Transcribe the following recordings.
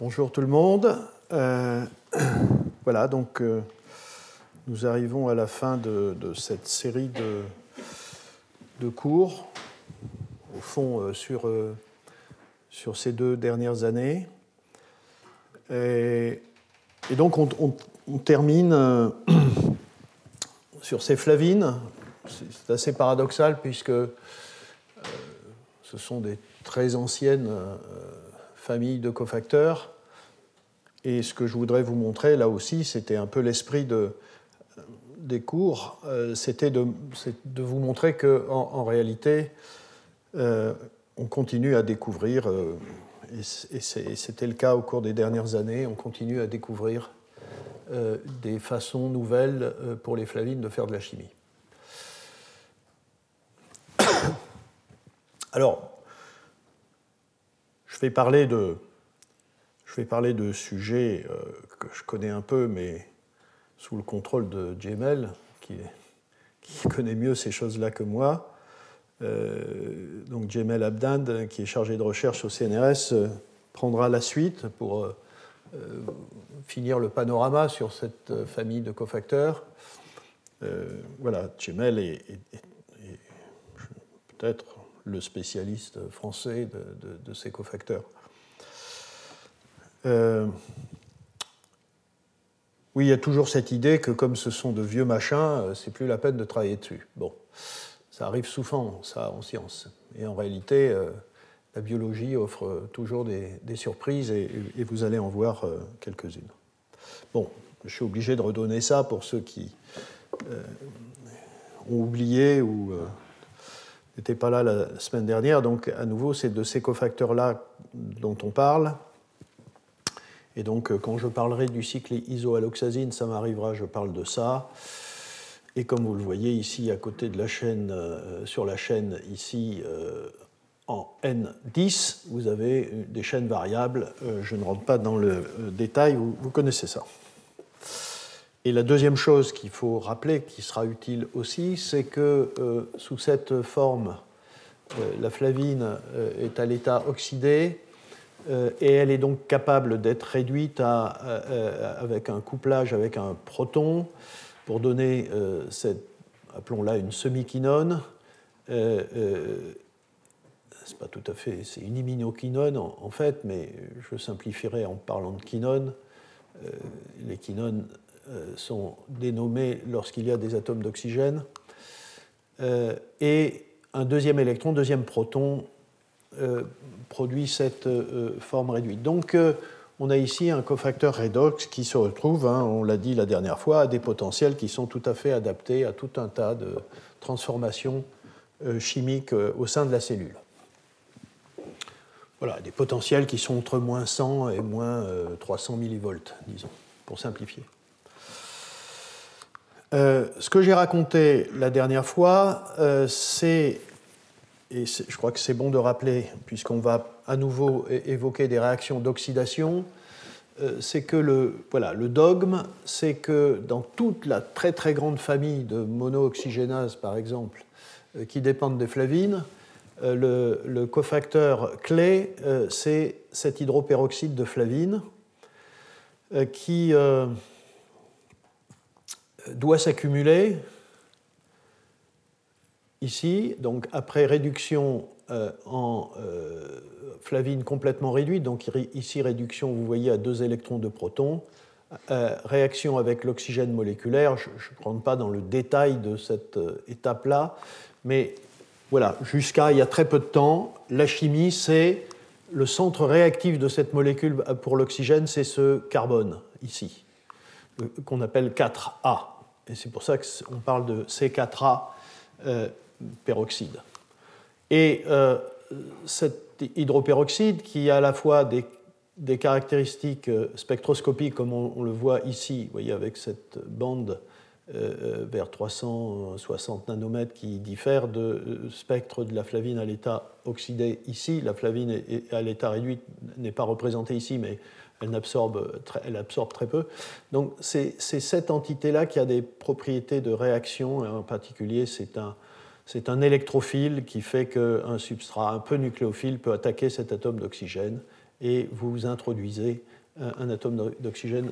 Bonjour tout le monde. Euh, voilà, donc euh, nous arrivons à la fin de, cette série de, cours, au fond euh, sur, sur ces deux dernières années. Et, donc on, termine sur ces flavines. C'est assez paradoxal puisque ce sont des très anciennes famille de cofacteurs. Et ce que je voudrais vous montrer là aussi, c'était un peu l'esprit de, des cours, euh, c'était de, de, vous montrer qu'en en, réalité, euh, on continue à découvrir, euh, et c'était le cas au cours des dernières années, on continue à découvrir des façons nouvelles pour les flavines de faire de la chimie. Alors, je vais parler de, je vais parler de sujets euh, que je connais un peu, mais sous le contrôle de Jemel, qui, connaît mieux ces choses-là que moi. Euh, donc Jemel Abdand, qui est chargé de recherche au CNRS, euh, prendra la suite pour finir le panorama sur cette famille de cofacteurs. voilà, Jemel est peut-être le spécialiste français de, ces cofacteurs. Euh, oui, il y a toujours cette idée que comme ce sont de vieux machins, euh, c'est plus la peine de travailler dessus. Bon, ça arrive souvent, ça, en science. Et en réalité, euh, la biologie offre toujours des, surprises et, vous allez en voir quelques-unes. Bon, je suis obligé de redonner ça pour ceux qui ont oublié ou n'était pas là la semaine dernière. Donc, à nouveau, c'est de ces cofacteurs-là dont on parle. Et donc, euh, quand je parlerai du cycle isoalloxazine, ça m'arrivera, je parle de ça. Et comme vous le voyez ici, à côté de la chaîne, euh, sur la chaîne ici, euh, en N10, vous avez des chaînes variables. je ne rentre pas dans le détail, vous connaissez ça. Et la deuxième chose qu'il faut rappeler, qui sera utile aussi, c'est que euh, sous cette forme, euh, la flavine euh, est à l'état oxydé et elle est donc capable d'être réduite avec un couplage avec un proton pour donner cette, appelons-la une semi-quinone. c'est pas tout à fait, c'est une iminoquinone en, en, fait, mais je simplifierai en parlant de quinone. les quinones sont dénommés lorsqu'il y a des atomes d'oxygène. Euh, et un deuxième électron, deuxième proton, euh, produit cette forme réduite. Donc, on a ici un cofacteur redox qui se retrouve, hein, on l'a dit la dernière fois, à des potentiels qui sont tout à fait adaptés à tout un tas de transformations chimiques au sein de la cellule. Voilà, des potentiels qui sont entre moins 100 et moins 300 millivolts, disons, pour simplifier. Euh, ce que j'ai raconté la dernière fois, euh, c'est, et je crois que c'est bon de rappeler, puisqu'on va à nouveau évoquer des réactions d'oxydation, euh, c'est que le, voilà, le dogme, c'est que dans toute la très très grande famille de monooxygénases, par exemple, qui dépendent des flavines, le, le, cofacteur clé, c'est cet hydroperoxyde de flavine qui doit s'accumuler ici, donc après réduction euh, en euh, flavine complètement réduite, donc ici réduction, vous voyez, à deux électrons de protons, euh, réaction avec l'oxygène moléculaire, je ne rentre pas dans le détail de cette étape-là, mais voilà, jusqu'à il y a très peu de temps, la chimie, c'est le centre réactif de cette molécule pour l'oxygène, c'est ce carbone, ici, qu'on appelle 4A. Et c'est pour ça qu'on parle de C4A euh, peroxyde. Et euh, cet hydroperoxyde, qui a à la fois des, caractéristiques euh, spectroscopiques, comme on, le voit ici, vous voyez, avec cette bande vers 360 nanomètres qui diffère de spectre de la flavine à l'état oxydé ici. La flavine à l'état réduit n'est pas représentée ici, mais elle absorbe, très peu. Donc c'est cette entité-là qui a des propriétés de réaction, en particulier c'est un, électrophile qui fait qu'un substrat un peu nucléophile peut attaquer cet atome d'oxygène et vous introduisez un atome d'oxygène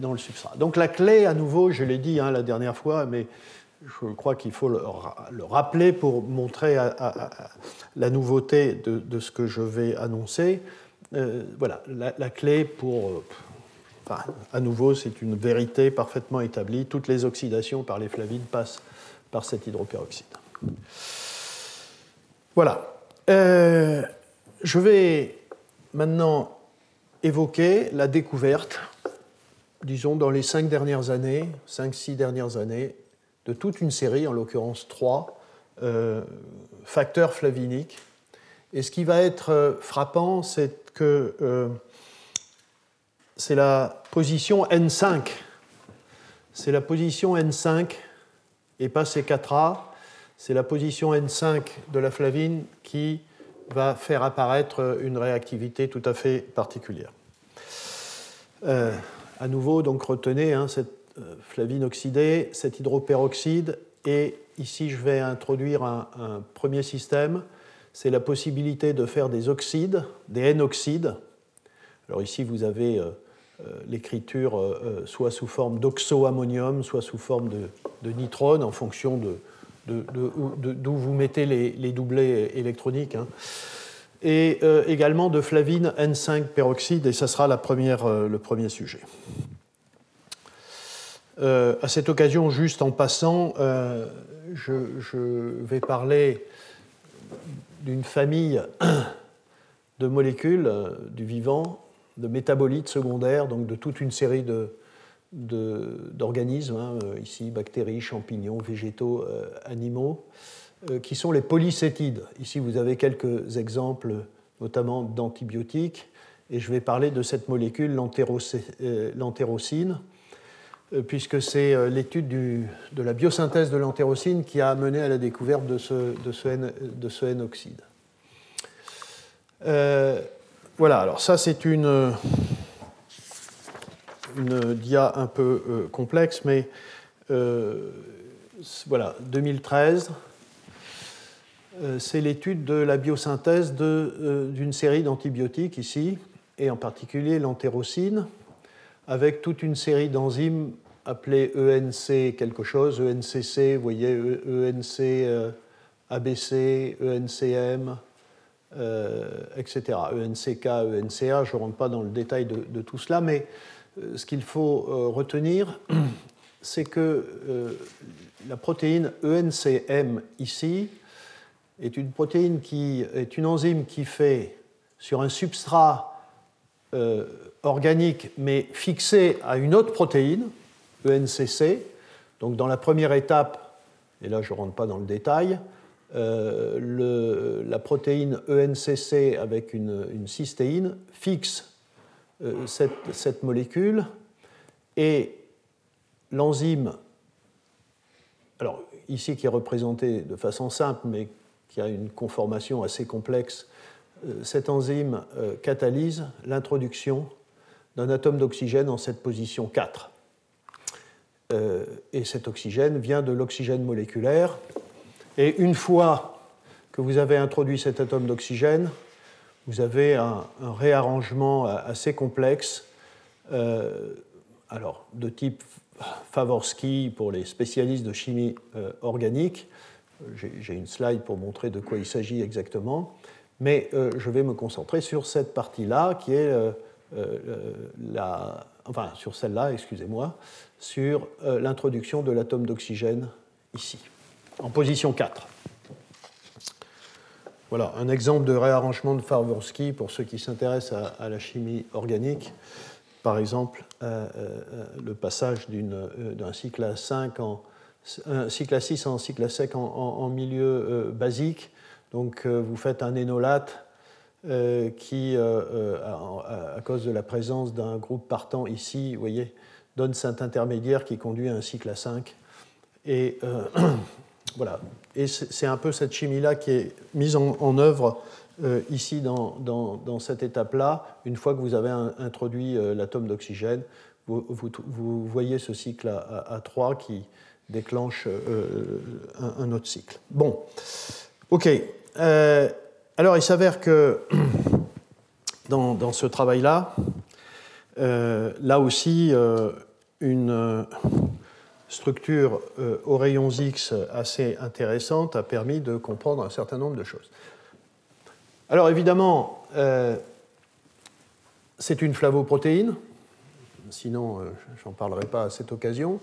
dans le substrat. Donc la clé, à nouveau, je l'ai dit hein, la dernière fois, mais je crois qu'il faut le, rappeler pour montrer la nouveauté de, ce que je vais annoncer. Voilà, la, clé pour à nouveau, c'est une vérité parfaitement établie. Toutes les oxydations par les flavines passent par cet hydroperoxyde. Voilà. Euh, je vais maintenant évoquer la découverte, disons, dans les cinq dernières années, cinq, six dernières années, de toute une série, en l'occurrence trois, euh, facteurs flaviniques. Et ce qui va être euh, frappant, c'est que c'est la position N5. C'est la position N5 et pas C4A. C'est la position N5 de la flavine qui va faire apparaître une réactivité tout à fait particulière. Euh, à nouveau, donc retenez hein, cette euh, flavine oxydée, cet hydroperoxyde, et ici je vais introduire un premier système, c'est la possibilité de faire des oxydes, des N-oxydes. Alors ici vous avez euh, euh, l'écriture euh, soit sous forme d'oxoammonium, soit sous forme de, de, nitrone, en fonction d'où vous mettez les, doublés électroniques. Hein. Et également de flavine N5 peroxyde, et ça sera la première, le premier sujet. à cette occasion, juste en passant, je, vais parler d'une famille de molécules du vivant de métabolites secondaires, donc de toute une série d'organismes, hein, euh, ici bactéries, champignons, végétaux, euh, animaux, euh, qui sont les polycétides. Ici, vous avez quelques exemples, notamment d'antibiotiques, et je vais parler de cette molécule, l'antérocine, puisque c'est l'étude de la biosynthèse de l'antérocine qui a amené à la découverte de ce, N-oxyde. Voilà, alors ça c'est une, dia un peu euh, complexe, mais euh, voilà, 2013, euh, c'est l'étude de la biosynthèse d'une série d'antibiotiques ici, et en particulier l'entérocine, avec toute une série d'enzymes appelées ENC quelque chose, ENCC, vous voyez, ENC ABC, ENCM, euh, etc. ENCK, ENCA, je ne rentre pas dans le détail de, tout cela, mais euh, ce qu'il faut euh, retenir, c'est que la protéine ENCM ici est une protéine qui est une enzyme qui fait sur un substrat organique mais fixé à une autre protéine, ENCC. Donc dans la première étape, et là je ne rentre pas dans le détail, euh, la protéine ENCC avec une, cystéine fixe euh, cette, cette, molécule et l'enzyme, alors ici qui est représenté de façon simple mais qui a une conformation assez complexe, euh, cette enzyme catalyse l'introduction d'un atome d'oxygène en cette position 4. et cet oxygène vient de l'oxygène moléculaire et une fois que vous avez introduit cet atome d'oxygène, vous avez un, réarrangement assez complexe, euh, alors de type Favorsky pour les spécialistes de chimie euh, organique. J'ai une slide pour montrer de quoi il s'agit exactement, mais euh, je vais me concentrer sur cette partie-là qui est la, enfin sur celle-là, excusez-moi, sur l'introduction de l'atome d'oxygène ici en position 4. Voilà un exemple de réarrangement de Favorsky pour ceux qui s'intéressent à, la chimie organique. Par exemple, euh, euh, le passage euh, d'un cycle à 5 en un cycle à 6 en cycle à sec en, milieu basique. Donc vous faites un énolate qui, à, cause de la présence d'un groupe partant ici, vous voyez, donne cet intermédiaire qui conduit à un cycle à 5. Et Voilà. Et c'est un peu cette chimie-là qui est mise en, œuvre euh, ici dans, cette étape-là. Une fois que vous avez introduit euh, l'atome d'oxygène, vous, voyez ce cycle à, 3 qui déclenche euh, un, autre cycle. Bon, ok. Alors il s'avère que dans, ce travail-là, là aussi, une structure aux rayons X assez intéressante a permis de comprendre un certain nombre de choses. Alors évidemment, c'est une flavoprotéine, sinon je n'en parlerai pas à cette occasion.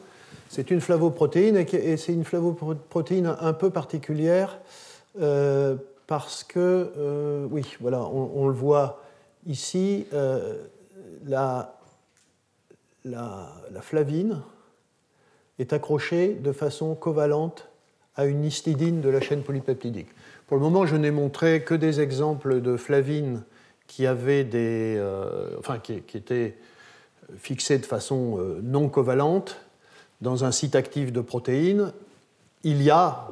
C'est une flavoprotéine et c'est une flavoprotéine un peu particulière euh, parce que, euh, oui, voilà, on, le voit ici, euh, la, la, flavine est accrochée de façon covalente à une histidine de la chaîne polypeptidique. Pour le moment, je n'ai montré que des exemples de flavines qui avaient des, enfin, qui, qui, étaient fixées de façon non covalente dans un site actif de protéines, il y a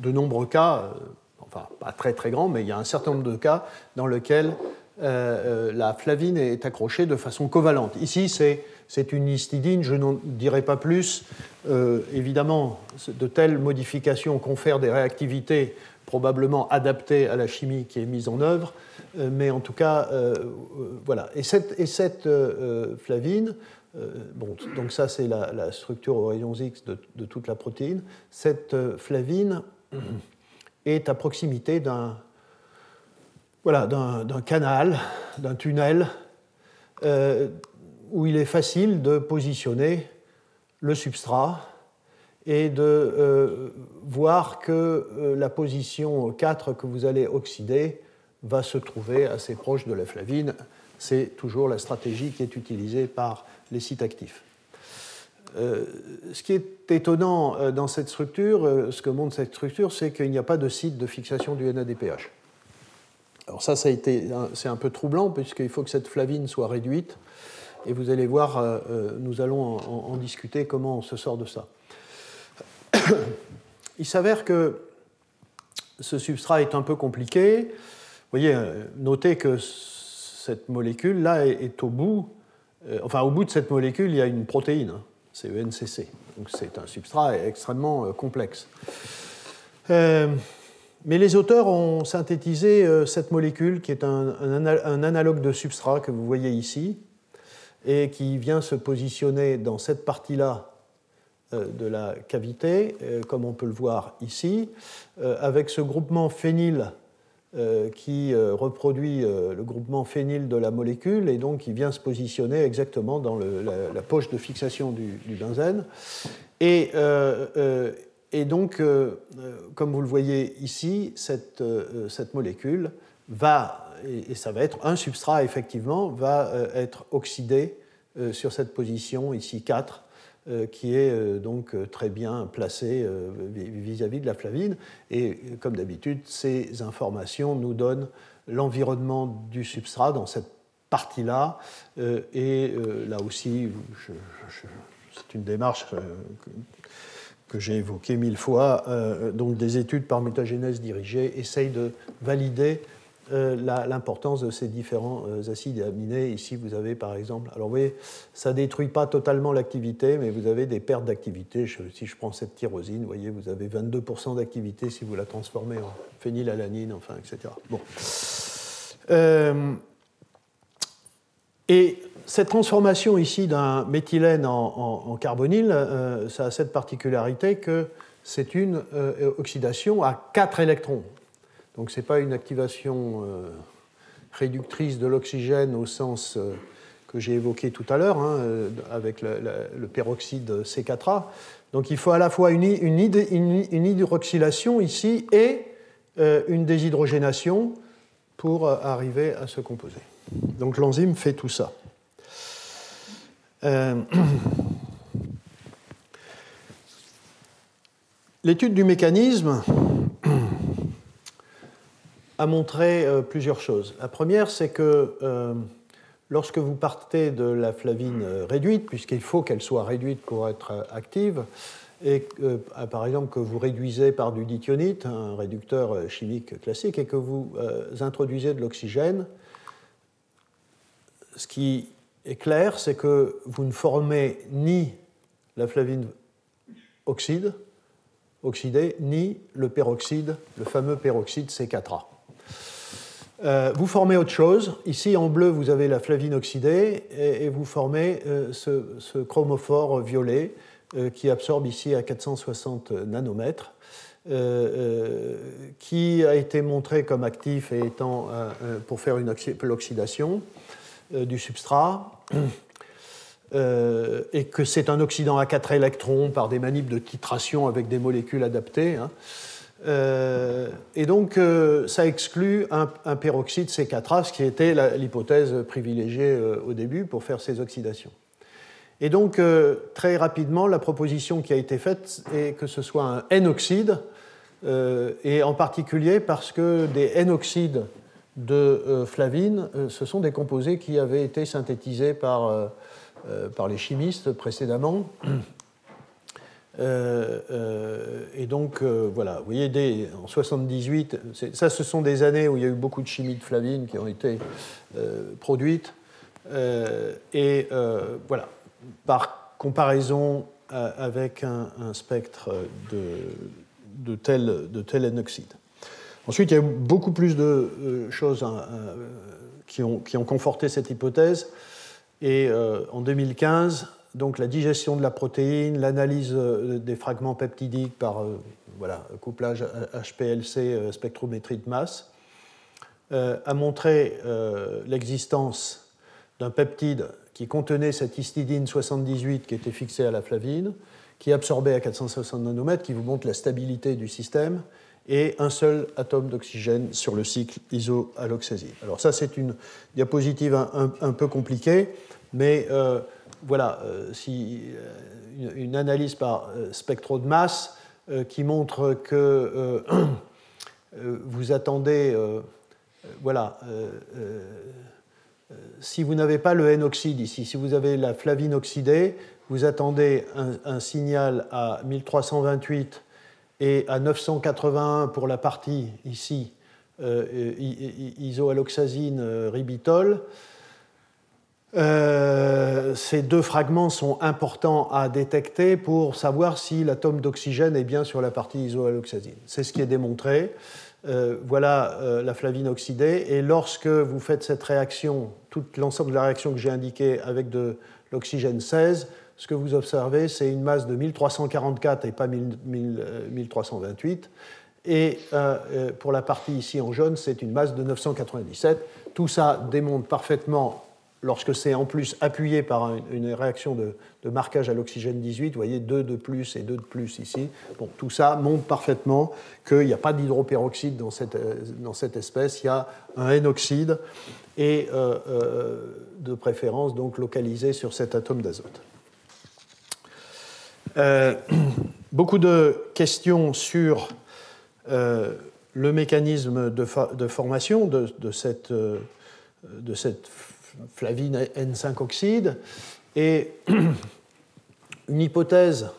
de nombreux cas, euh, enfin pas très très grands, mais il y a un certain nombre de cas dans lesquels euh, la flavine est accrochée de façon covalente. Ici, c'est une histidine, je n'en dirai pas plus. évidemment, de telles modifications confèrent des réactivités probablement adaptées à la chimie qui est mise en œuvre, mais en tout cas, voilà. Et cette, et cette flavine euh, bon, donc ça, c'est la, structure aux rayons X de, toute la protéine. Cette euh, flavine est à proximité d'un voilà, canal, d'un tunnel, euh, où il est facile de positionner le substrat et de voir que la position 4 que vous allez oxyder va se trouver assez proche de la flavine. C'est toujours la stratégie qui est utilisée par les sites actifs. Euh, ce qui est étonnant euh, dans cette structure, euh, ce que montre cette structure, c'est qu'il n'y a pas de site de fixation du NADPH. Alors ça, ça c'est un peu troublant puisqu'il faut que cette flavine soit réduite. Et vous allez voir, nous allons en, discuter comment on se sort de ça. Il s'avère que ce substrat est un peu compliqué. Vous voyez, notez que cette molécule-là est au bout enfin, au bout de cette molécule, il y a une protéine, hein. c'est ENCC. Donc c'est un substrat extrêmement euh, complexe. Euh, mais les auteurs ont synthétisé cette molécule qui est un, analogue de substrat que vous voyez ici et qui vient se positionner dans cette partie-là de la cavité, comme on peut le voir ici, avec ce groupement phényl euh, qui euh, reproduit euh, le groupement phényl de la molécule et donc qui vient se positionner exactement dans la, poche de fixation du, benzène. Et, donc, comme vous le voyez ici, cette, cette molécule va, et, ça va être un substrat effectivement, va être oxydé sur cette position ici 4 euh, qui est euh, donc euh, très bien placé vis-à-vis de la flavine. Et comme d'habitude, ces informations nous donnent l'environnement du substrat dans cette partie-là. Et là aussi, c'est une démarche que j'ai évoquée mille fois. Donc des études par mutagénèse dirigée essayent de valider euh, l'importance de ces différents euh, acides aminés. Ici, vous avez par exemple, alors vous voyez, ça ne détruit pas totalement l'activité, mais vous avez des pertes d'activité. Si je prends cette tyrosine, vous voyez, vous avez 22% d'activité si vous la transformez en phénylalanine, enfin, etc. Bon. Euh, et cette transformation ici d'un méthylène en, carbonyle, ça a cette particularité que c'est une oxydation à 4 électrons. Donc ce n'est pas une activation euh, réductrice de l'oxygène au sens euh, que j'ai évoqué tout à l'heure, hein, euh, avec le, peroxyde C4A. Donc il faut à la fois une, hydroxylation ici et une déshydrogénation pour arriver à se composer. Donc l'enzyme fait tout ça. L'étude du mécanisme a montré euh, plusieurs choses. La première, c'est que euh, lorsque vous partez de la flavine euh, réduite, puisqu'il faut qu'elle soit réduite pour être active, et par exemple que vous réduisez par du dithionite, un réducteur chimique classique, et que vous introduisez de l'oxygène, ce qui est clair, c'est que vous ne formez ni la flavine oxyde, oxydée, ni le peroxyde, le fameux peroxyde C4A. Vous formez autre chose. Ici, en bleu, vous avez la flavine oxydée et, vous formez ce, chromophore violet qui absorbe ici à 460 nanomètres. qui a été montré comme actif et étant pour faire l'oxydation du substrat. Euh, et que c'est un oxydant à 4 électrons par des manips de titration avec des molécules adaptées. Hein. Euh, et donc, euh, ça exclut un, peroxyde C4A, ce qui était l'hypothèse privilégiée au début pour faire ces oxydations. Et donc, très rapidement, la proposition qui a été faite est que ce soit un N-oxyde, et en particulier parce que des N-oxydes de flavine, ce sont des composés qui avaient été synthétisés par euh, par les chimistes précédemment. Euh, euh, et donc, voilà, vous voyez, dès, en 78, ça, ce sont des années où il y a eu beaucoup de chimie de flavine qui ont été produites. et voilà, par comparaison avec un, spectre de, tel, de tel N-oxyde. Ensuite, il y a eu beaucoup plus de choses hein, qui, ont, qui, ont, conforté cette hypothèse. Et euh, en 2015, donc la digestion de la protéine, l'analyse euh, des fragments peptidiques par euh, voilà, couplage HPLC, spectrométrie de masse, a montré l'existence d'un peptide qui contenait cette histidine 78 qui était fixée à la flavine, qui absorbait à 460 nanomètres, qui vous montre la stabilité du système, et un seul atome d'oxygène sur le cycle isoalloxazine. Alors ça, c'est une diapositive un, peu compliquée, mais euh, voilà, euh, si, euh, une, analyse par spectro de masse qui montre que vous attendez, voilà, si vous n'avez pas le N-oxyde ici, si vous avez la flavine oxydée, vous attendez un, signal à 1328 et à 981 pour la partie ici, euh, euh, ribitol. Euh, ces deux fragments sont importants à détecter pour savoir si l'atome d'oxygène est bien sur la partie isoalloxazine. C'est ce qui est démontré. voilà la flavine oxydée. Et lorsque vous faites cette réaction, tout l'ensemble de la réaction que j'ai indiquée avec de l'oxygène 16, ce que vous observez, c'est une masse de 1344 et pas 1328. Euh, et euh, euh, pour la partie ici en jaune, c'est une masse de 997. Tout ça démontre parfaitement, lorsque c'est en plus appuyé par une réaction de, marquage à l'oxygène 18, vous voyez 2 de plus et 2 de plus ici. Tout ça montre parfaitement qu'il n'y a pas d'hydroperoxyde dans cette, dans cette espèce, il y a un N-oxyde et de préférence donc localisé sur cet atome d'azote. Euh, beaucoup de questions sur euh, le mécanisme de, formation de, cette, euh, de, cette, flavine N5-oxyde et une hypothèse,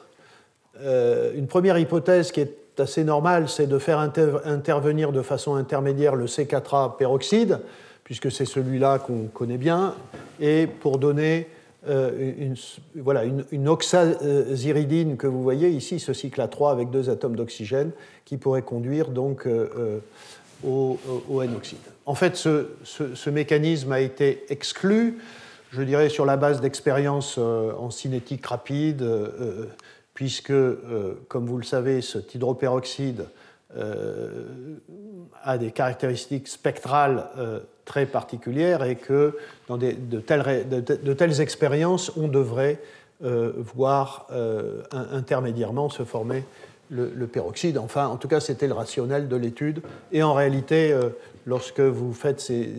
une première hypothèse qui est assez normale, c'est de faire intervenir de façon intermédiaire le C4A peroxyde, puisque c'est celui-là qu'on connaît bien, et pour donner euh, une, voilà, une, oxaziridine que vous voyez ici, ce cycle à 3 avec deux atomes d'oxygène, qui pourrait conduire donc euh, euh, au, N-oxyde. En fait, ce, mécanisme a été exclu, je dirais, sur la base d'expériences en cinétique rapide, puisque, comme vous le savez, cet hydroperoxyde a des caractéristiques spectrales très particulière et que dans de, telles, expériences, on devrait euh, voir euh, intermédiairement se former le, peroxyde. Enfin, en tout cas, c'était le rationnel de l'étude. Et en réalité, euh, lorsque vous faites ces,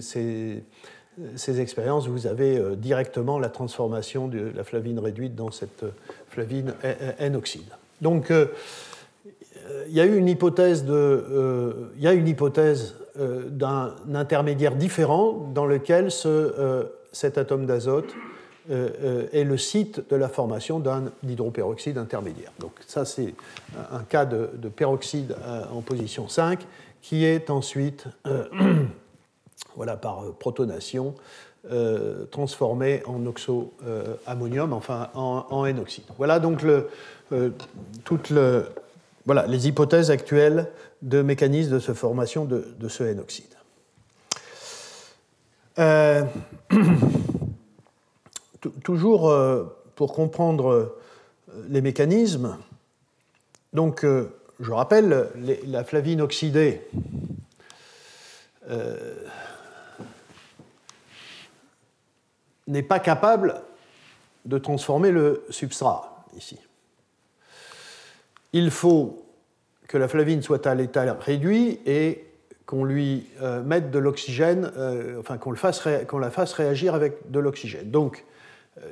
ces, expériences, vous avez directement la transformation de la flavine réduite dans cette flavine N-oxyde. Donc, il y a eu une hypothèse de, il y a une hypothèse euh, d'un intermédiaire différent dans lequel ce, euh, cet atome d'azote euh, est le site de la formation d'un hydroperoxyde intermédiaire. Donc ça, c'est un cas de, peroxyde en position 5 qui est ensuite, voilà, par protonation, transformé en oxoammonium, enfin en, N-oxyde. Voilà donc les hypothèses actuelles de mécanismes de formation de, ce N-oxyde. toujours pour comprendre les mécanismes, donc je rappelle, la flavine oxydée n'est pas capable de transformer le substrat ici. Il faut que la flavine soit à l'état réduit et qu'on lui euh, mette de l'oxygène, euh, enfin qu'on la fasse réagir avec de l'oxygène. Euh,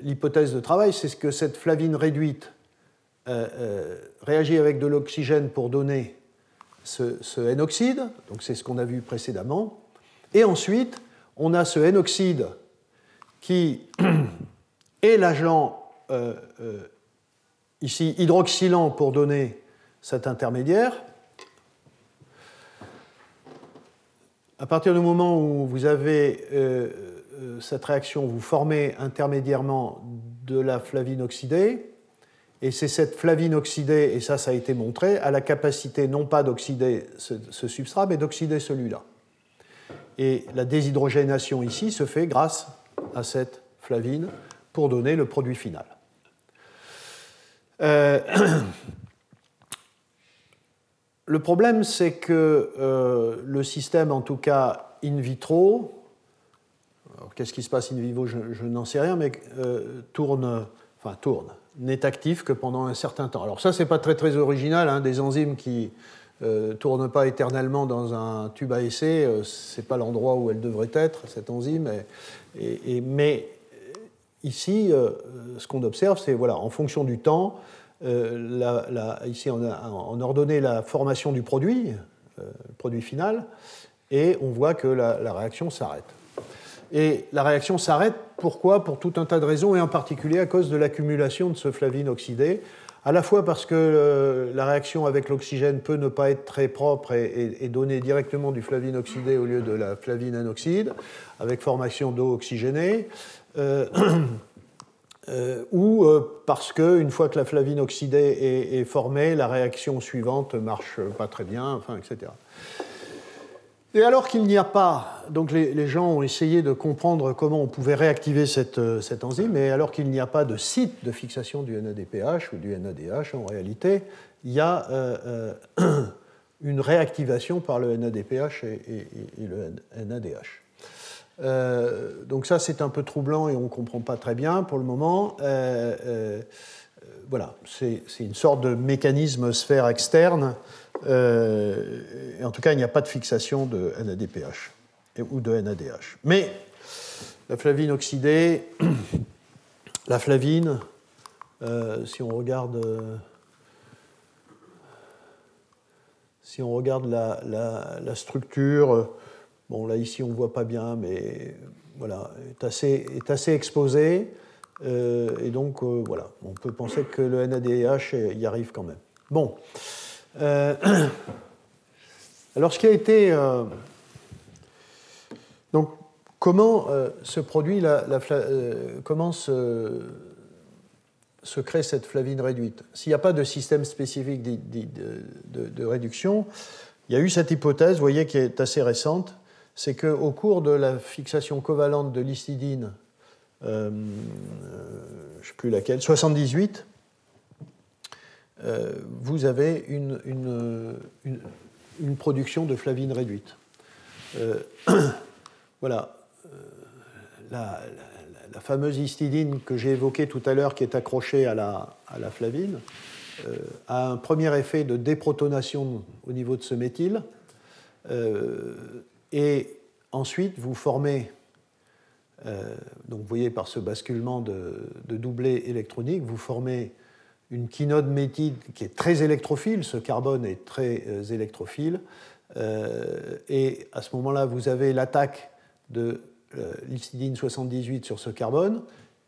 l'hypothèse de travail, c'est que cette flavine réduite réagit avec de l'oxygène pour donner ce, N-oxyde, donc c'est ce qu'on a vu précédemment, et ensuite, on a ce N-oxyde qui est l'agent euh, euh, ici hydroxylant pour donner cet intermédiaire. À partir du moment où vous avez euh, cette réaction, vous formez intermédiairement de la flavine oxydée, et c'est cette flavine oxydée, et ça, ça a été montré, a la capacité non pas d'oxyder ce substrat, mais d'oxyder celui-là. Et la déshydrogénation ici se fait grâce à cette flavine pour donner le produit final. Euh, le problème, c'est que euh, le système, en tout cas in vitro, qu'est-ce qui se passe in vivo, je, n'en sais rien, mais euh, tourne, enfin tourne, n'est actif que pendant un certain temps. Alors ça, c'est pas très très original, hein, des enzymes qui ne tournent pas éternellement dans un tube à essai, c'est pas l'endroit où elle devrait être, cette enzyme, et, mais ici, euh, ce qu'on observe, c'est voilà, en fonction du temps, euh, ici on a, on ordonné la formation du produit, euh, le produit final, et on voit que la, réaction s'arrête. Et la réaction s'arrête, pourquoi? Pour tout un tas de raisons, et en particulier à cause de l'accumulation de ce flavine oxydé, à la fois parce que la réaction avec l'oxygène peut ne pas être très propre et, donner directement du flavine oxydé au lieu de la flavine anoxyde, avec formation d'eau oxygénée, euh, euh, ou euh, parce qu'une fois que la flavine oxydée est, formée, la réaction suivante marche pas très bien, enfin, etc. Et alors qu'il n'y a pas, donc les, gens ont essayé de comprendre comment on pouvait réactiver cette, cette enzyme, et alors qu'il n'y a pas de site de fixation du NADPH ou du NADH, en réalité, il y a une réactivation par le NADPH et, et le NADH. Euh, donc ça, c'est un peu troublant et on ne comprend pas très bien pour le moment. Euh, euh, voilà, c'est une sorte de mécanisme sphère externe. Et en tout cas, il n'y a pas de fixation de NADPH ou de NADH. Mais la flavine oxydée, la flavine, si on regarde... si on regarde la, structure, Bon, là, ici, on ne voit pas bien, mais voilà, est assez, est assez exposé. Euh, et donc, euh, voilà, on peut penser que le NADH y arrive quand même. Bon. Euh, alors, ce qui a été. donc, comment se produit la. comment se, crée cette flavine réduite? S'il n'y a pas de système spécifique de, réduction, il y a eu cette hypothèse, vous voyez, qui est assez récente, c'est qu'au cours de la fixation covalente de l'histidine, euh, je ne sais plus laquelle, 78, euh, vous avez une, une, production de flavine réduite. Euh, voilà. La, fameuse histidine que j'ai évoquée tout à l'heure, qui est accrochée à la, à la flavine, a un premier effet de déprotonation au niveau de ce méthyle. Et ensuite, vous formez, euh, donc vous voyez par ce basculement de, doublé électronique, vous formez une quinode méthide qui est très électrophile, ce carbone est très euh, électrophile, euh, et à ce moment-là, vous avez l'attaque de l'histidine 78 sur ce carbone,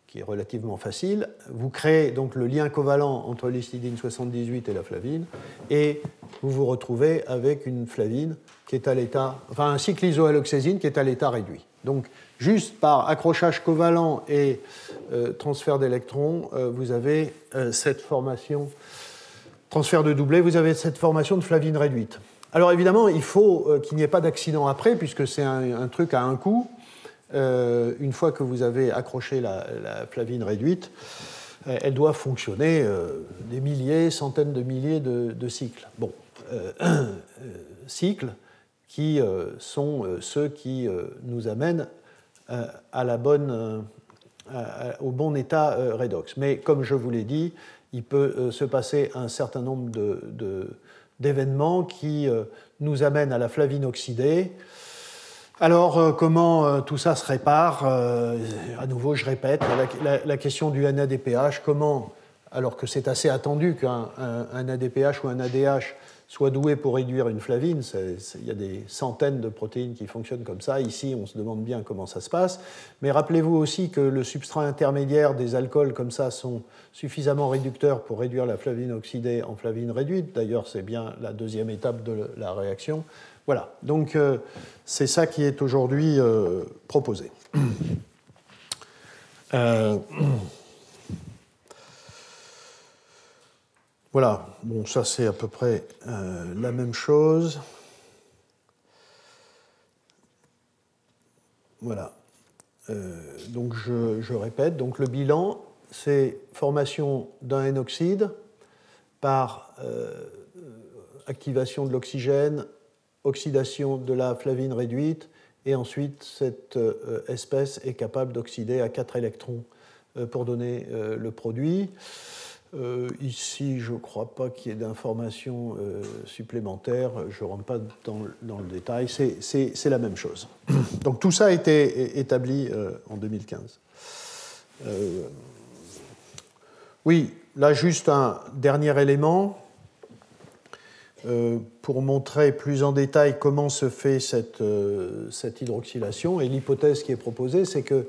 qui est relativement facile. Vous créez donc le lien covalent entre l'histidine 78 et la flavine, et vous vous retrouvez avec une flavine qui est à l'état, enfin un cycle qui est à l'état réduit. Donc, juste par accrochage covalent et euh, transfert d'électrons, euh, vous avez euh, cette formation, transfert de doublé, vous avez cette formation de flavine réduite. Alors évidemment, il faut qu'il n'y ait pas d'accident après, puisque c'est un, truc à un coup. une fois que vous avez accroché la, flavine réduite, elle doit fonctionner des milliers, centaines de milliers de, cycles. Bon, cycles qui sont ceux qui nous amènent au bon état redox. Mais comme je vous l'ai dit, il peut se passer un certain nombre d'événements qui euh, nous amènent à la flavine oxydée. Alors, euh, comment euh, tout ça se répare À nouveau, je répète, la, question du NADPH, comment, alors que c'est assez attendu qu'un NADPH ou un ADH soit doué pour réduire une flavine. il y a des centaines de protéines qui fonctionnent comme ça. Ici, on se demande bien comment ça se passe. Mais rappelez-vous aussi que le substrat intermédiaire des alcools comme ça sont suffisamment réducteurs pour réduire la flavine oxydée en flavine réduite. D'ailleurs, c'est bien la deuxième étape de la réaction. Voilà, donc euh, c'est ça qui est aujourd'hui euh, proposé. Euh, Voilà, bon, ça c'est à peu près euh, la même chose. Voilà. Euh, donc je, répète, donc le bilan, c'est formation d'un N-oxyde par euh, activation de l'oxygène, oxydation de la flavine réduite, et ensuite cette espèce est capable d'oxyder à 4 électrons pour donner le produit. Euh, ici, je ne crois pas qu'il y ait d'informations euh, supplémentaires. Je ne rentre pas dans, le détail. C'est la même chose. Donc tout ça a été établi euh, en 2015. oui, là juste un dernier élément pour montrer plus en détail comment se fait cette, cette hydroxylation. Et l'hypothèse qui est proposée, c'est que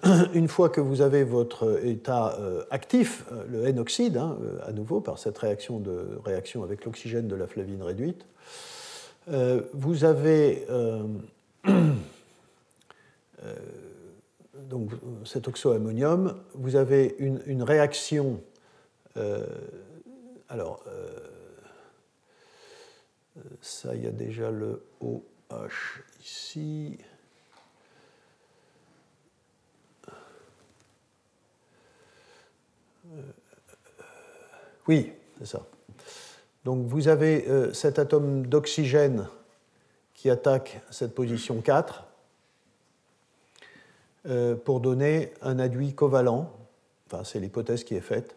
Une fois que vous avez votre état euh, actif, euh, le N-oxyde, hein, euh, à nouveau par cette réaction, de, réaction avec l'oxygène de la flavine réduite, vous avez donc cet oxoammonium, vous avez une, une réaction. alors, ça, il y a déjà le OH ici. Oui, c'est ça. Donc vous avez euh, cet atome d'oxygène qui attaque cette position 4 euh, pour donner un aduit covalent, enfin c'est l'hypothèse qui est faite,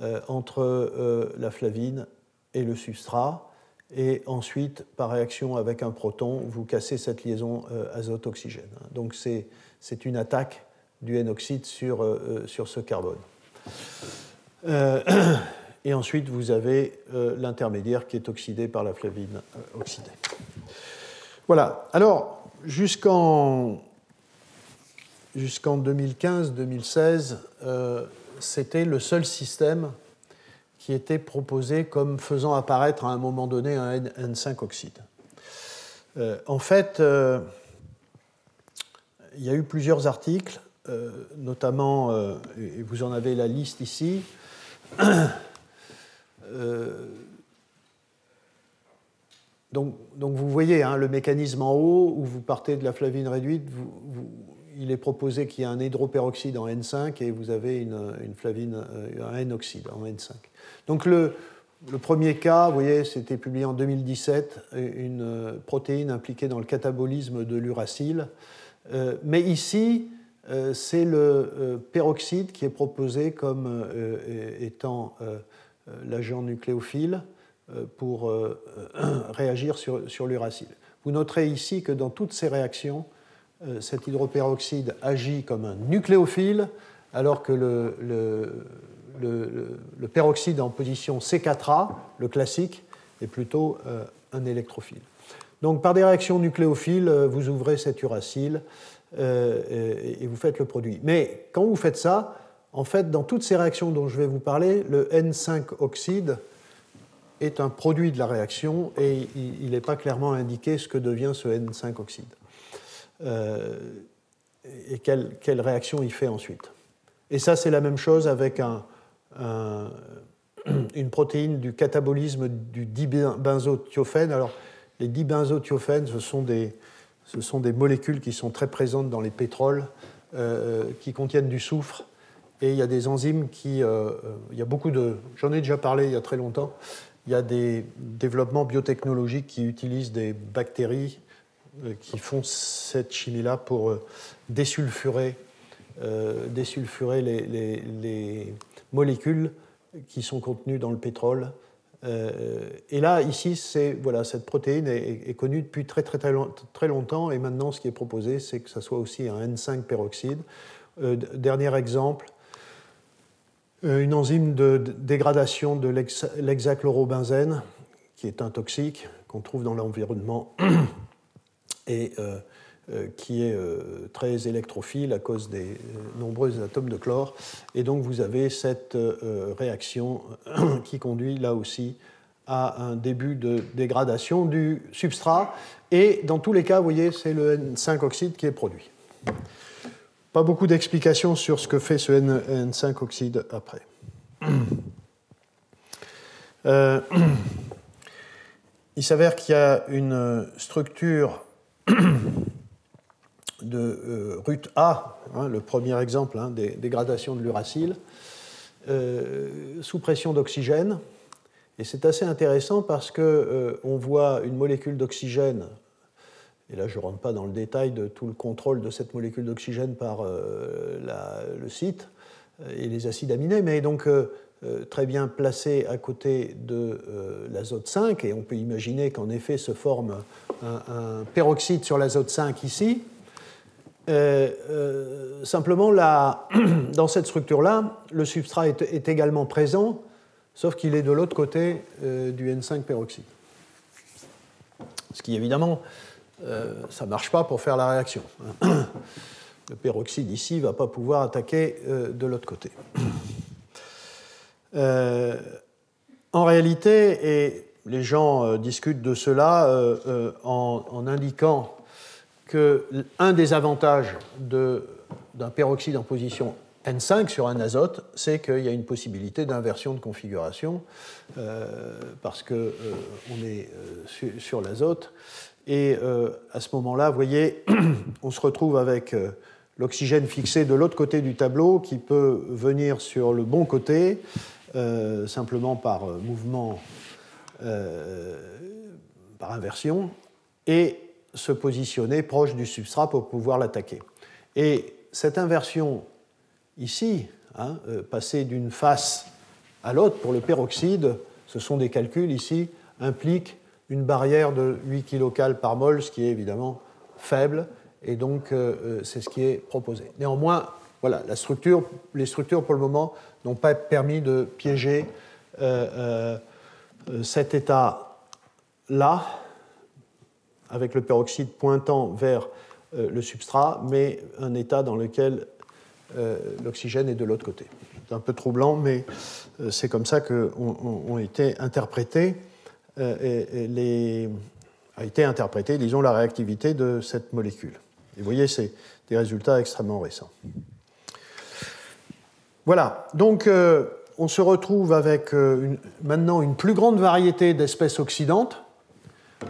euh, entre la flavine et le substrat, et ensuite, par réaction avec un proton, vous cassez cette liaison azote-oxygène. Donc c'est une attaque du N-oxyde sur ce carbone. et ensuite, vous avez euh, l'intermédiaire qui est oxydé par la flavine euh, oxydée. Voilà. Alors, jusqu'en jusqu'en 2015-2016, euh, c'était le seul système qui était proposé comme faisant apparaître à un moment donné un N5 oxyde. en fait, il y a eu plusieurs articles, notamment, et vous en avez la liste ici, euh, donc, vous voyez hein, le mécanisme en haut où vous partez de la flavine réduite, il est proposé qu'il y ait un hydroperoxyde en N5 et vous avez une, flavine, euh, un N-oxyde en N5. Donc le, premier cas, vous voyez, c'était publié en 2017, une protéine impliquée dans le catabolisme de l'uracile. Euh, mais ici, c'est le peroxyde qui est proposé comme étant euh, l'agent nucléophile euh, pour euh, réagir sur, sur l'uracile. Vous noterez ici que dans toutes ces réactions, cet hydroperoxyde agit comme un nucléophile, alors que le, le, le, peroxyde en position C4A, le classique, est plutôt un électrophile. Donc par des réactions nucléophiles, vous ouvrez cet uracile et, vous faites le produit. Mais quand vous faites ça, en fait, dans toutes ces réactions dont je vais vous parler, le N5-oxyde est un produit de la réaction et il n'est pas clairement indiqué ce que devient ce N5-oxyde euh, et quelle, réaction il fait ensuite. Et ça, c'est la même chose avec une protéine du catabolisme du dibenzothiophéne. Alors, les dibenzothiophénes, ce sont des, ce sont des molécules qui sont très présentes dans les pétroles, qui contiennent du soufre. Et il y a des enzymes qui. il y a beaucoup de. J'en ai déjà parlé il y a très longtemps. Il y a des développements biotechnologiques qui utilisent des bactéries qui font cette chimie-là pour désulfurer, les molécules qui sont contenues dans le pétrole. Euh, et là, ici, voilà, cette protéine est, connue depuis très, très, très, longtemps, et maintenant, ce qui est proposé, c'est que ça soit aussi un N5-peroxyde. Euh, dernier exemple, euh, une enzyme de dégradation de l'hexachlorobenzène, qui est un toxique qu'on trouve dans l'environnement qui est euh, très électrophile à cause des euh, nombreux atomes de chlore. Et donc vous avez cette réaction qui conduit là aussi à un début de dégradation du substrat. Et dans tous les cas, vous voyez, c'est le N5-oxyde qui est produit. Pas beaucoup d'explications sur ce que fait ce N5-oxyde après. il s'avère qu'il y a une structure de euh, RUT A, hein, le premier exemple hein, des dégradations de l'uracile, euh, sous pression d'oxygène. Et c'est assez intéressant parce qu'on euh, voit une molécule d'oxygène, et là je ne rentre pas dans le détail de tout le contrôle de cette molécule d'oxygène par le site et les acides aminés, mais donc très bien placée à côté de l'azote 5, et on peut imaginer qu'en effet se forme un, un peroxyde sur l'azote 5 ici, euh, euh, simplement, là, dans cette structure-là, le substrat est, également présent, sauf qu'il est de l'autre côté euh, du N5 peroxyde. Ce qui, évidemment, ça ne marche pas pour faire la réaction. Le peroxyde ici ne va pas pouvoir attaquer de l'autre côté. en réalité, et les gens discutent de cela en indiquant qu'un des avantages d'un peroxyde en position N5 sur un azote, c'est qu'il y a une possibilité d'inversion de configuration euh, parce qu'on euh, est euh, sur, l'azote. Et à ce moment-là, vous voyez, on se retrouve avec l'oxygène fixé de l'autre côté du tableau qui peut venir sur le bon côté simplement par mouvement, par inversion. Et se positionner proche du substrat pour pouvoir l'attaquer. Et cette inversion ici, hein, euh, passer d'une face à l'autre pour le peroxyde, ce sont des calculs ici, implique une barrière de 8 kcal par mol, ce qui est évidemment faible, et donc euh, euh, c'est ce qui est proposé. Néanmoins, voilà, la structure, les structures pour le moment n'ont pas permis de piéger cet état-là, avec le peroxyde pointant vers euh, le substrat, mais un état dans lequel euh, l'oxygène est de l'autre côté. C'est un peu troublant, mais euh, c'est comme ça qu'ont été interprétés, a été interprétée, disons, la réactivité de cette molécule. Et vous voyez, c'est des résultats extrêmement récents. Voilà, donc on se retrouve avec maintenant une plus grande variété d'espèces oxydantes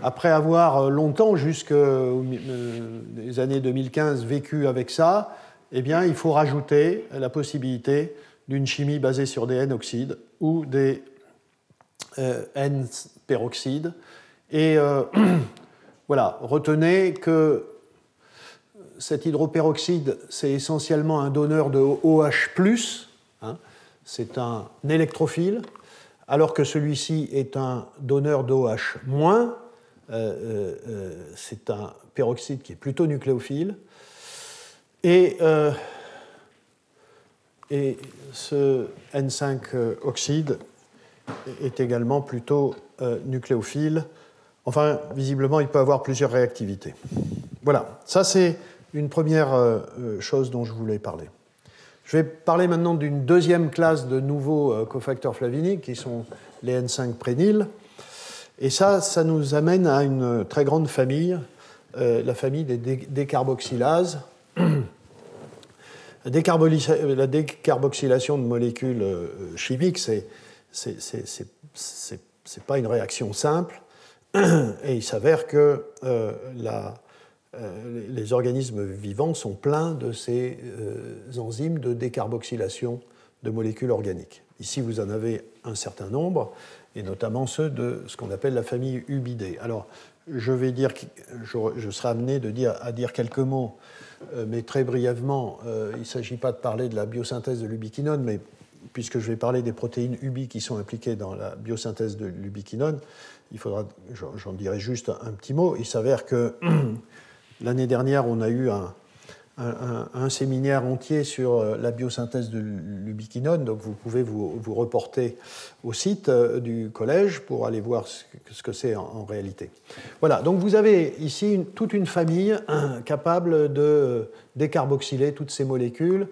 après avoir euh, longtemps, jusqu'aux euh, années 2015, vécu avec ça, eh bien, il faut rajouter la possibilité d'une chimie basée sur des N-oxydes ou des euh, N-peroxydes. Et voilà, retenez que cet hydroperoxyde, c'est essentiellement un donneur de OH, c'est un électrophile, alors que celui-ci est un donneur d'OH-, euh, euh, euh, c'est un peroxyde qui est plutôt nucléophile. Et, ce N5-oxyde est également plutôt nucléophile. Enfin, visiblement, il peut avoir plusieurs réactivités. Voilà, ça c'est une première chose dont je voulais parler. Je vais parler maintenant d'une deuxième classe de nouveaux cofacteurs flaviniques qui sont les N5 prényles. Et ça, ça nous amène à une très grande famille, euh, la famille des décarboxylases. La, décarboxylation de molécules euh, chimiques, c'est n'est pas une réaction simple. Et il s'avère que euh, les organismes vivants sont pleins de ces enzymes de décarboxylation de molécules organiques. Ici, vous en avez un certain nombre, et notamment ceux de ce qu'on appelle la famille Ubidée. Alors, je vais dire, je serai amené de dire, à dire quelques mots, euh, mais très brièvement, euh, il ne s'agit pas de parler de la biosynthèse de l'ubiquinone, mais puisque je vais parler des protéines UBI qui sont impliquées dans la biosynthèse de l'ubiquinone, il faudra, j'en dirai juste un petit mot. Il s'avère que l'année dernière, on a eu un, un, séminaire entier sur euh, la biosynthèse de l'ubiquinone. Donc vous pouvez vous, reporter au site euh, du collège pour aller voir ce que c'est en, réalité. Voilà, donc vous avez ici toute une famille capable de décarboxyler toutes ces molécules.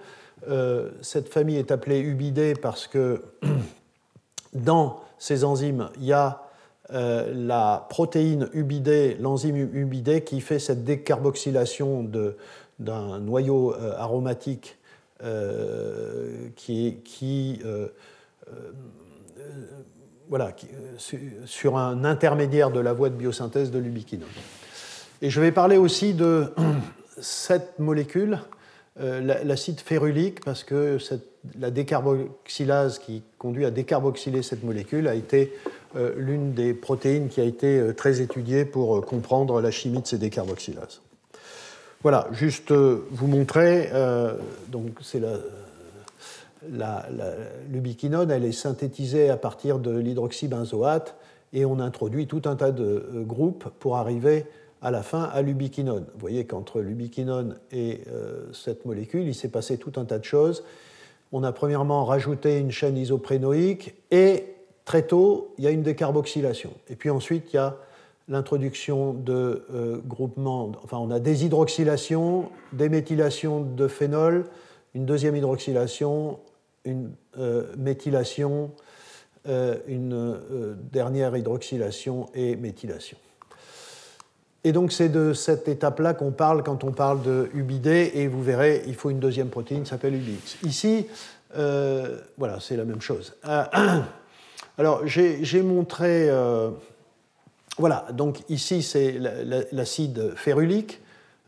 Euh, cette famille est appelée ubidée parce que dans ces enzymes, il y a la protéine ubidée, l'enzyme ubidée, qui fait cette décarboxylation de, d'un noyau euh, aromatique euh, qui, qui euh, voilà, sur un intermédiaire de la voie de biosynthèse de l'ubiquinone. Et je vais parler aussi de cette molécule, l'acide férulique, parce que la décarboxylase qui conduit à décarboxyler cette molécule a été l'une des protéines qui a été très étudiée pour comprendre la chimie de ces décarboxylases. Voilà, juste euh, vous montrer, euh, donc c'est la, l'ubiquinone, elle est synthétisée à partir de l'hydroxybenzoate et on introduit tout un tas de euh, groupes pour arriver à la fin à l'ubiquinone. Vous voyez qu'entre l'ubiquinone et cette molécule, il s'est passé tout un tas de choses. On a premièrement rajouté une chaîne isoprénoïque et très tôt, il y a une décarboxylation. Et puis ensuite, il y a l'introduction de euh, groupements, enfin on a des hydroxylations, des méthylations de phénol, une deuxième hydroxylation, une euh, méthylation, euh, une dernière hydroxylation et méthylation. Et donc c'est de cette étape-là qu'on parle quand on parle de UBD, et vous verrez, il faut une deuxième protéine qui s'appelle UBX. Ici, voilà, c'est la même chose. alors j'ai montré voilà, donc ici c'est l'acide férulique.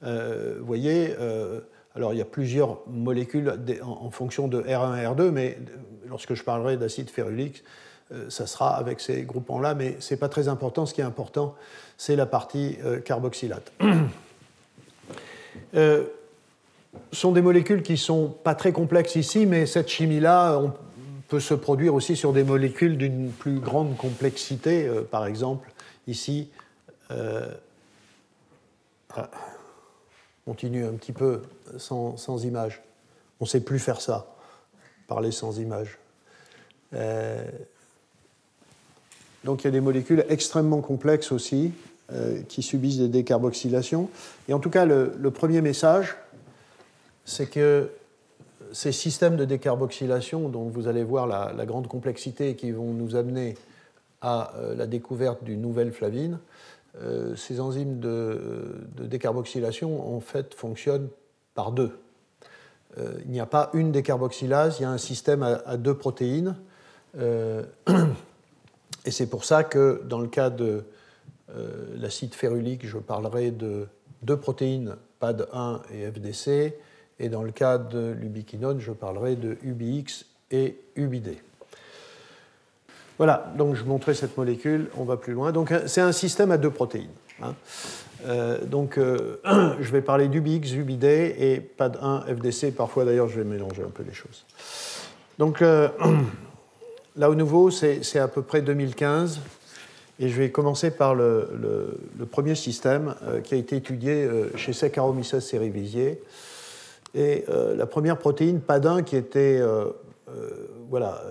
Euh, vous voyez, euh, alors il y a plusieurs molécules en, fonction de R1 et R2, mais lorsque je parlerai d'acide férulique, euh, ça sera avec ces groupements-là, mais ce n'est pas très important. Ce qui est important, c'est la partie carboxylate. Ce sont des molécules qui ne sont pas très complexes ici, mais cette chimie-là, on peut se produire aussi sur des molécules d'une plus grande complexité, par exemple ici, euh, ah, continue un petit peu sans, image. On ne sait plus faire ça, parler sans image. Euh, donc il y a des molécules extrêmement complexes aussi euh, qui subissent des décarboxylations. Et en tout cas, le, premier message, c'est que ces systèmes de décarboxylation, dont vous allez voir la, la grande complexité qui vont nous amener à euh, la découverte d'une nouvelle flavine, euh, ces enzymes de, décarboxylation en fait fonctionnent par deux. Euh, il n'y a pas une décarboxylase, il y a un système à, deux protéines. et c'est pour ça que dans le cas de l'acide férulique, je parlerai de deux protéines, PAD1 et FDC, et dans le cas de l'ubiquinone, je parlerai de UBX et UBD. Voilà, donc je montrais cette molécule, on va plus loin. Donc c'est un système à deux protéines. Hein. Euh, donc euh, je vais parler d'UBX, UBD et PAD1, FDC. Parfois d'ailleurs je vais mélanger un peu les choses. Donc euh, là au nouveau c'est à peu près 2015 et je vais commencer par le, premier système qui a été étudié chez Saccharomyces cerevisiae. Et la première protéine PAD1 qui était voilà,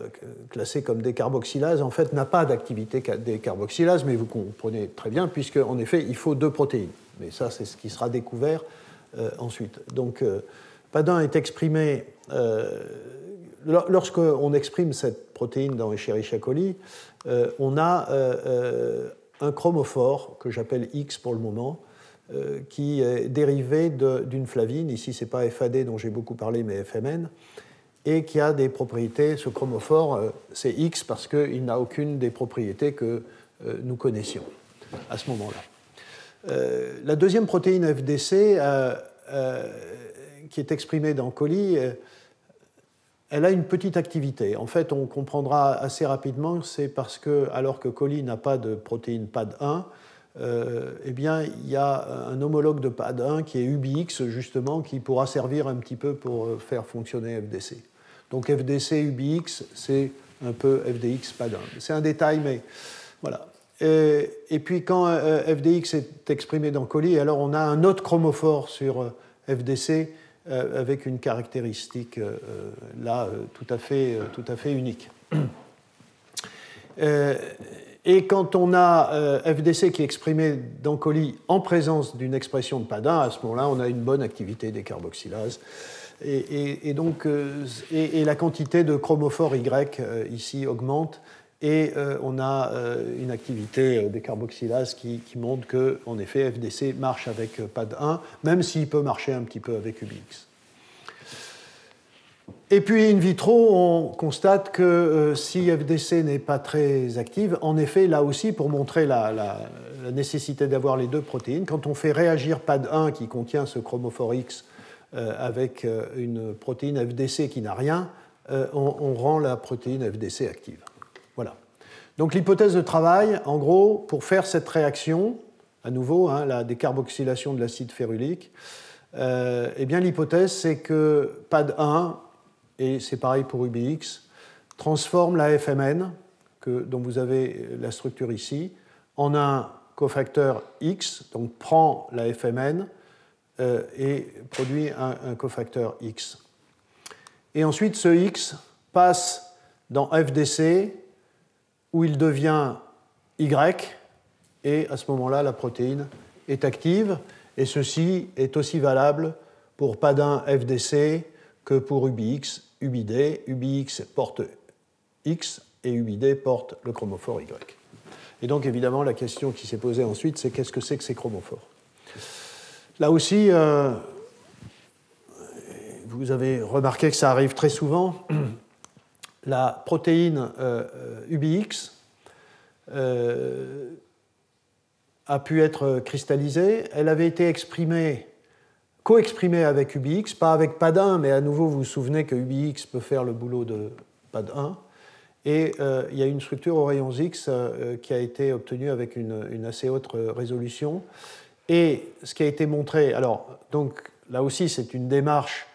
classé comme décarboxylase, en fait, n'a pas d'activité décarboxylase, mais vous comprenez très bien, puisque en effet, il faut deux protéines. Mais ça, c'est ce qui sera découvert euh, ensuite. Donc, euh, PADIN est exprimé. Euh, Lorsqu'on exprime cette protéine dans Escherichia coli, euh, on a un chromophore que j'appelle X pour le moment, qui est dérivé d'une flavine. Ici, ce n'est pas FAD dont j'ai beaucoup parlé, mais FMN et qui a des propriétés, ce chromophore, euh, c'est X parce qu'il n'a aucune des propriétés que euh, nous connaissions à ce moment-là. la deuxième protéine FDC, qui est exprimée dans colis, elle a une petite activité. En fait, on comprendra assez rapidement, c'est parce que, alors que colis n'a pas de protéine PAD1, euh, eh bien, il y a un homologue de PAD1 qui est UBX, justement, qui pourra servir un petit peu pour euh, faire fonctionner FDC. Donc FDC, UBX, c'est un peu FDX PAD1. C'est un détail, mais voilà. Et, puis quand euh, FDX est exprimé dans colis, alors on a un autre chromophore sur FDC avec une caractéristique là tout à fait, tout à fait unique. Et quand on a euh, FDC qui est exprimé dans colis en présence d'une expression de PAD1, à ce moment-là, on a une bonne activité des carboxylases. Et, donc, euh, et, la quantité de chromophore Y euh, ici augmente, et on a une activité des carboxylases qui, montre que, en effet, FDC marche avec PAD1, même s'il peut marcher un petit peu avec UBX. Et puis in vitro, on constate que euh, si FDC n'est pas très active, en effet, là aussi, pour montrer la, nécessité d'avoir les deux protéines, quand on fait réagir PAD1 qui contient ce chromophore X euh, avec euh, une protéine FDC qui n'a rien, on, rend la protéine FDC active. Voilà. Donc l'hypothèse de travail, en gros, pour faire cette réaction, à nouveau, hein, la décarboxylation de l'acide férulique, eh bien l'hypothèse c'est que PAD1 et c'est pareil pour UBX, transforme la FMN, que, dont vous avez la structure ici, en un cofacteur X, donc prend la FMN euh, et produit un, cofacteur X. Et ensuite, ce X passe dans FDC, où il devient Y, et à ce moment-là, la protéine est active, et ceci est aussi valable pour PADIN FDC que pour UBX UBD, UBX porte X et UBD porte le chromophore Y. Et donc évidemment la question qui s'est posée ensuite, c'est qu'est-ce que c'est que ces chromophores? Là aussi, euh, vous avez remarqué que ça arrive très souvent. La protéine UBX euh, a pu être cristallisée. Elle avait été exprimée co-exprimé avec UBX, pas avec PAD1, mais à nouveau, vous vous souvenez que UBX peut faire le boulot de PAD1. Et euh, il y a une structure aux rayons X euh, qui a été obtenue avec une, assez haute résolution. Et ce qui a été montré, alors, donc là aussi, c'est une démarche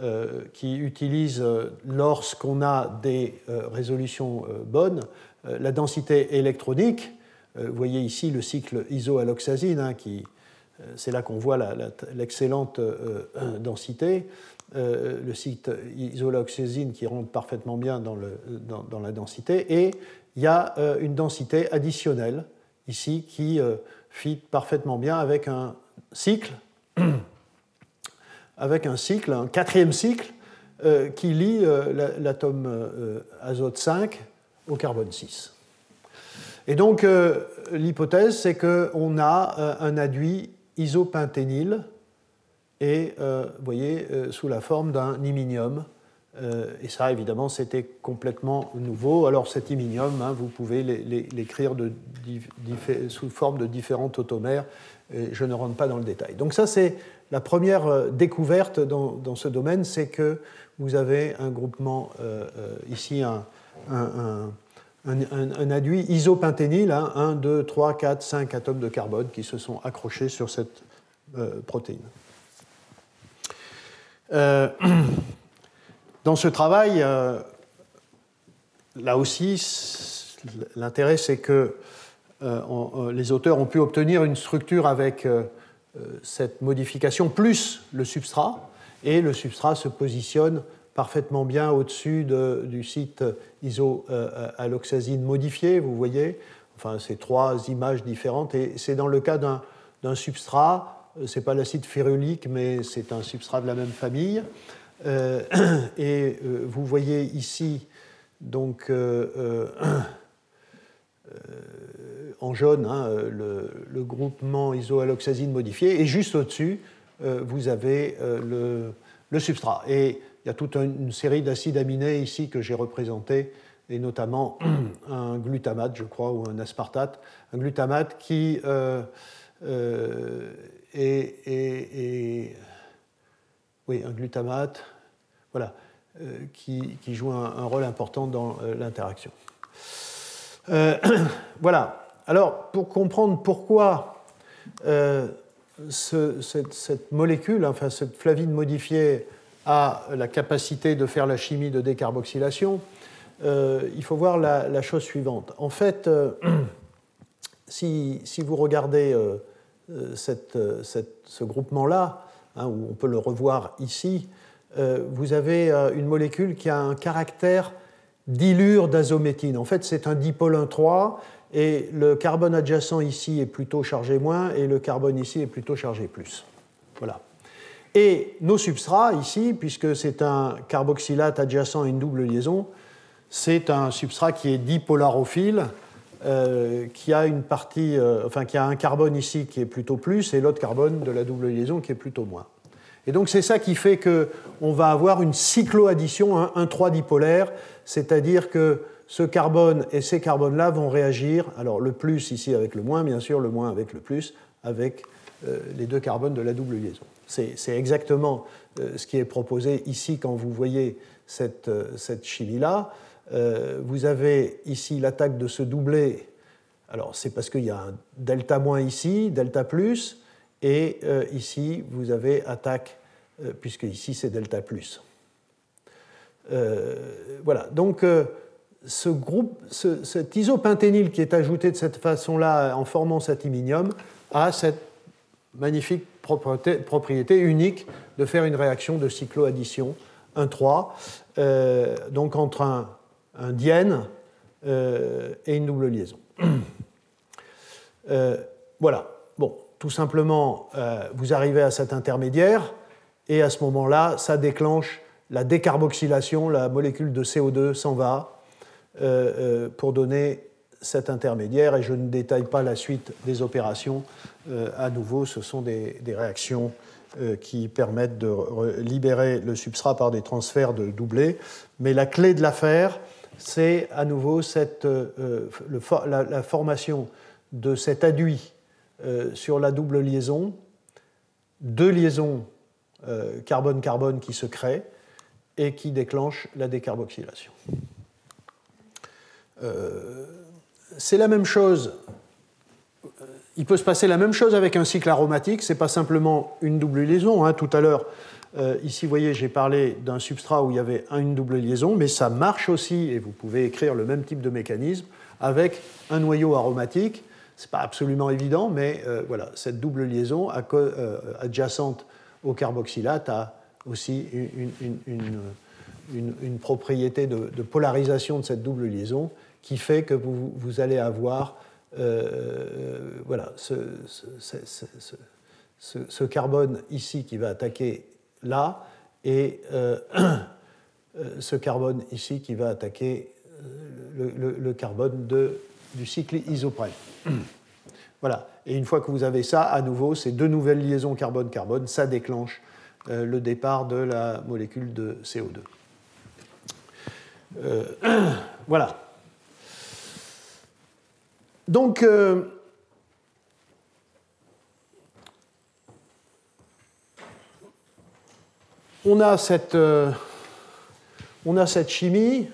euh, qui utilise, lorsqu'on a des résolutions bonnes, la densité électronique. vous voyez ici le cycle isoalloxazine hein, qui euh, c'est là qu'on voit l'excellente euh, euh, densité. le site isoloxésine qui rentre parfaitement bien dans, la densité. Et il y a une densité additionnelle ici qui fit parfaitement bien avec un cycle, avec un cycle, un quatrième cycle, qui lie l'atome azote 5 au carbone 6. Et donc, l'hypothèse, c'est qu'on a un aduit isopentényl et, euh, vous voyez, euh, sous la forme d'un iminium. Euh, et ça, évidemment, c'était complètement nouveau. Alors cet iminium, hein, vous pouvez l'écrire sous forme de différents automères. Je ne rentre pas dans le détail. Donc ça, c'est la première découverte dans, ce domaine, c'est que vous avez un groupement, ici, un, un, un, aduit isopentényl, 1, 2, 3, 4, 5 atomes de carbone qui se sont accrochés sur cette euh, protéine. Euh, dans ce travail, euh, là aussi, l'intérêt c'est que les auteurs ont pu obtenir une structure avec cette modification plus le substrat, et le substrat se positionne parfaitement bien au-dessus du site iso-alloxazine modifié, vous voyez. Enfin, c'est trois images différentes. Et c'est dans le cas d'un substrat, ce n'est pas l'acide férulique, mais c'est un substrat de la même famille. Euh, et euh, vous voyez ici, donc, euh, en jaune, hein, le, groupement isoalloxazine modifié. Et juste au-dessus, vous avez le, substrat. Et il y a toute une série d'acides aminés ici que j'ai représentés, et notamment un glutamate, je crois, ou un aspartate. Un glutamate qui, et, oui, un glutamate, voilà, qui, joue un, rôle important dans l'interaction. voilà. Alors, pour comprendre pourquoi cette, molécule, enfin cette flavine modifiée, a la capacité de faire la chimie de décarboxylation, euh, il faut voir la, chose suivante. En fait, euh, si, vous regardez euh, ce groupement-là, hein, où on peut le revoir ici, vous avez une molécule qui a un caractère d'ilure d'azométhine. En fait, c'est un dipôle 1,3 et le carbone adjacent ici est plutôt chargé moins et le carbone ici est plutôt chargé plus. Voilà. Et nos substrats ici, puisque c'est un carboxylate adjacent à une double liaison, c'est un substrat qui est dipolarophile, euh, qui a une partie, euh, enfin qui a un carbone ici qui est plutôt plus et l'autre carbone de la double liaison qui est plutôt moins. Et donc c'est ça qui fait qu'on va avoir une cycloaddition, un, un 3 dipolaire, c'est-à-dire que ce carbone et ces carbones-là vont réagir, alors le plus ici avec le moins, bien sûr, le moins avec le plus, avec euh, les deux carbones de la double liaison. C'est exactement euh, ce qui est proposé ici quand vous voyez cette, euh, cette chimie-là. vous avez ici l'attaque de ce doublé. Alors c'est parce qu'il y a un delta moins ici, delta plus, et ici vous avez attaque, puisque ici c'est delta plus. voilà, donc ce groupe, cet isopentényle qui est ajouté de cette façon-là en formant cet iminium a cette magnifique propriété, unique de faire une réaction de cycloaddition 1,3, euh, donc entre un, diène euh, et une double liaison. Euh, voilà, bon, tout simplement, vous arrivez à cet intermédiaire, et à ce moment-là, ça déclenche la décarboxylation, la molécule de CO2 s'en va, euh, euh, pour donner cet intermédiaire, et je ne détaille pas la suite des opérations. Euh, à nouveau, ce sont des, réactions qui permettent de libérer le substrat par des transferts de doublés. Mais la clé de l'affaire, c'est à nouveau cette, la, formation de cet aduit sur la double liaison, deux liaisons carbone-carbone qui se créent et qui déclenchent la décarboxylation. Euh, c'est la même chose. Il peut se passer la même chose avec un cycle aromatique. Ce n'est pas simplement une double liaison. Hein. Tout à l'heure, euh, ici, vous voyez, j'ai parlé d'un substrat où il y avait une double liaison, mais ça marche aussi, et vous pouvez écrire le même type de mécanisme, avec un noyau aromatique. Ce n'est pas absolument évident, mais euh, voilà, cette double liaison adjacente au carboxylate a aussi une, propriété de, polarisation de cette double liaison qui fait que vous, vous allez avoir euh, voilà, ce, ce, carbone ici qui va attaquer là et euh, euh, ce carbone ici qui va attaquer le, carbone de, du cycle isoprène. Voilà. Et une fois que vous avez ça, à nouveau, ces deux nouvelles liaisons carbone-carbone, ça déclenche le départ de la molécule de CO2. voilà. Donc, euh, a cette, euh, on a cette chimie.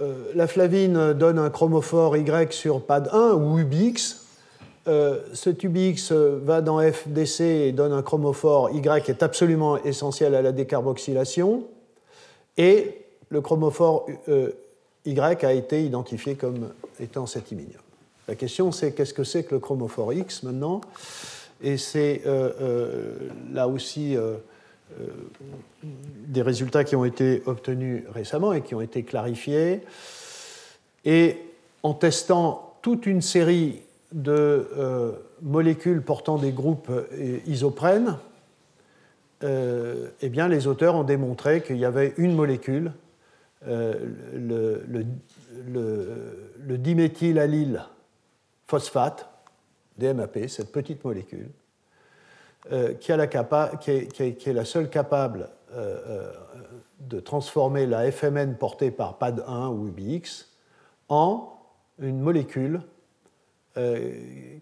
Euh, la flavine donne un chromophore Y sur PAD 1 ou UBX. cet UBX va dans FDC et donne un chromophore Y qui est absolument essentiel à la décarboxylation. Et le chromophore Y a été identifié comme étant cet iminium. La question, c'est qu'est-ce que c'est que le chromophore X maintenant? Et c'est euh, euh, là aussi euh, des résultats qui ont été obtenus récemment et qui ont été clarifiés. Et en testant toute une série de molécules portant des groupes isoprènes, eh bien, les auteurs ont démontré qu'il y avait une molécule, le, le, phosphate, DMAP, cette petite molécule, euh, qui, est, la seule capable euh, euh, de transformer la FMN portée par PAD1 ou UBX en une molécule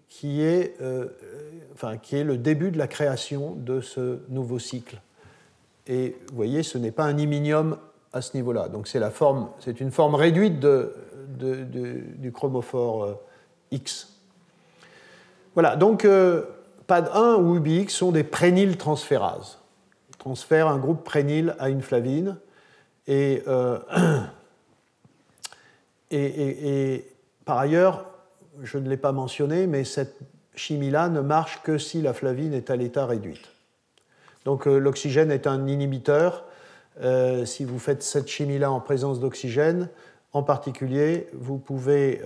qui, est, enfin, qui est le début de la création de ce nouveau cycle. Et vous voyez, ce n'est pas un iminium à ce niveau-là. Donc c'est forme, une forme réduite de, du chromophore X. Voilà, donc PAD1 ou UBX sont des transférases. Transfèrent un groupe prényle à une flavine. Euh, et, par ailleurs, je ne l'ai pas mentionné, mais cette chimie-là ne marche que si la flavine est à l'état réduite. Donc euh, l'oxygène est un inhibiteur. Euh, si vous faites cette chimie-là en présence d'oxygène, en particulier, vous pouvez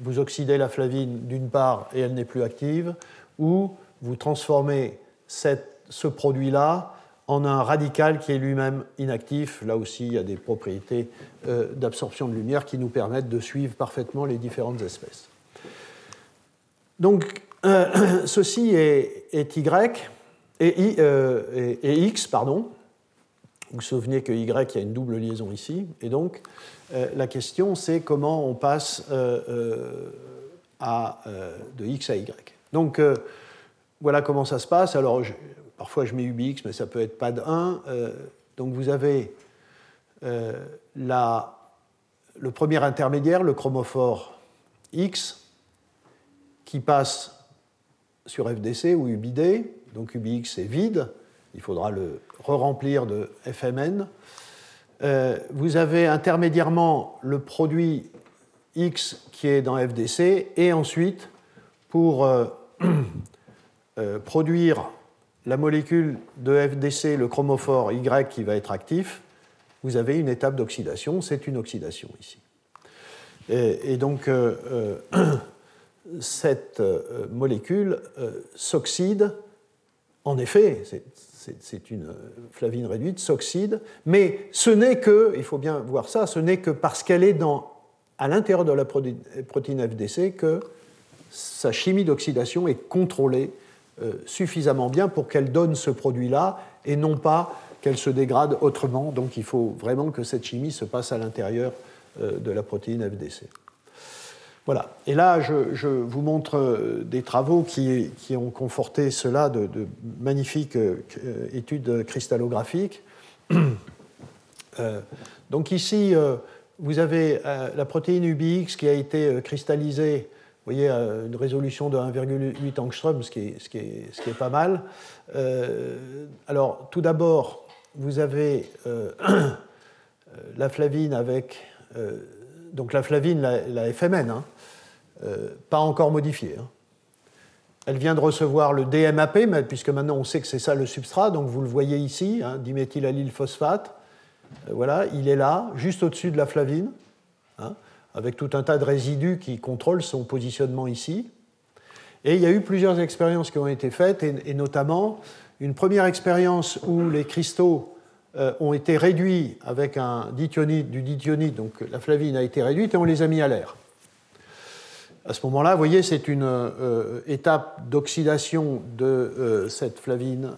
vous oxyder la flavine d'une part et elle n'est plus active, ou vous transformez ce produit-là en un radical qui est lui-même inactif. Là aussi, il y a des propriétés euh, d'absorption de lumière qui nous permettent de suivre parfaitement les différentes espèces. Donc, euh, ceci est, Y euh, et, X, pardon. Vous vous souvenez que Y, il y a une double liaison ici. Et donc, la question, c'est comment on passe de X à Y. Donc, euh, voilà comment ça se passe. Alors, parfois je mets UBX, mais ça peut être PAD 1. Euh, donc, vous avez euh, le premier intermédiaire, le chromophore X, qui passe sur FDC ou UBD. Donc, UBX est vide. Il faudra le re-remplir de FMN. vous avez intermédiairement le produit X qui est dans FDC, et ensuite, pour euh, produire la molécule de FDC, le chromophore Y qui va être actif, vous avez une étape d'oxydation, c'est une oxydation ici. Et, donc, euh, euh, cette molécule s'oxyde, en effet, c'est une flavine réduite, s'oxyde, mais ce n'est que, il faut bien voir ça, ce n'est que parce qu'elle est à l'intérieur de la protéine FDC que sa chimie d'oxydation est contrôlée euh, suffisamment bien pour qu'elle donne ce produit-là et non pas qu'elle se dégrade autrement. Donc il faut vraiment que cette chimie se passe à l'intérieur euh, de la protéine FDC. Voilà. Et là, je, vous montre euh, des travaux qui, ont conforté cela de, magnifiques études cristallographiques. donc ici, vous avez la protéine UBX qui a été cristallisée vous voyez, euh, une résolution de 1,8 angstrom, ce qui est, pas mal. Euh, alors, tout d'abord, vous avez euh, la flavine avec. donc, la flavine, la, FMN, hein, pas encore modifiée. Hein. Elle vient de recevoir le DMAP, puisque maintenant on sait que c'est ça le substrat, donc vous le voyez ici, hein, voilà, il est là, juste au-dessus de la flavine. Hein avec tout un tas de résidus qui contrôlent son positionnement ici. Et il y a eu plusieurs expériences qui ont été faites, et, notamment une première expérience où les cristaux euh, ont été réduits avec un du dithionite, donc la flavine a été réduite, et on les a mis à l'air. À ce moment-là, vous voyez, c'est une euh, étape d'oxydation de euh, cette flavine.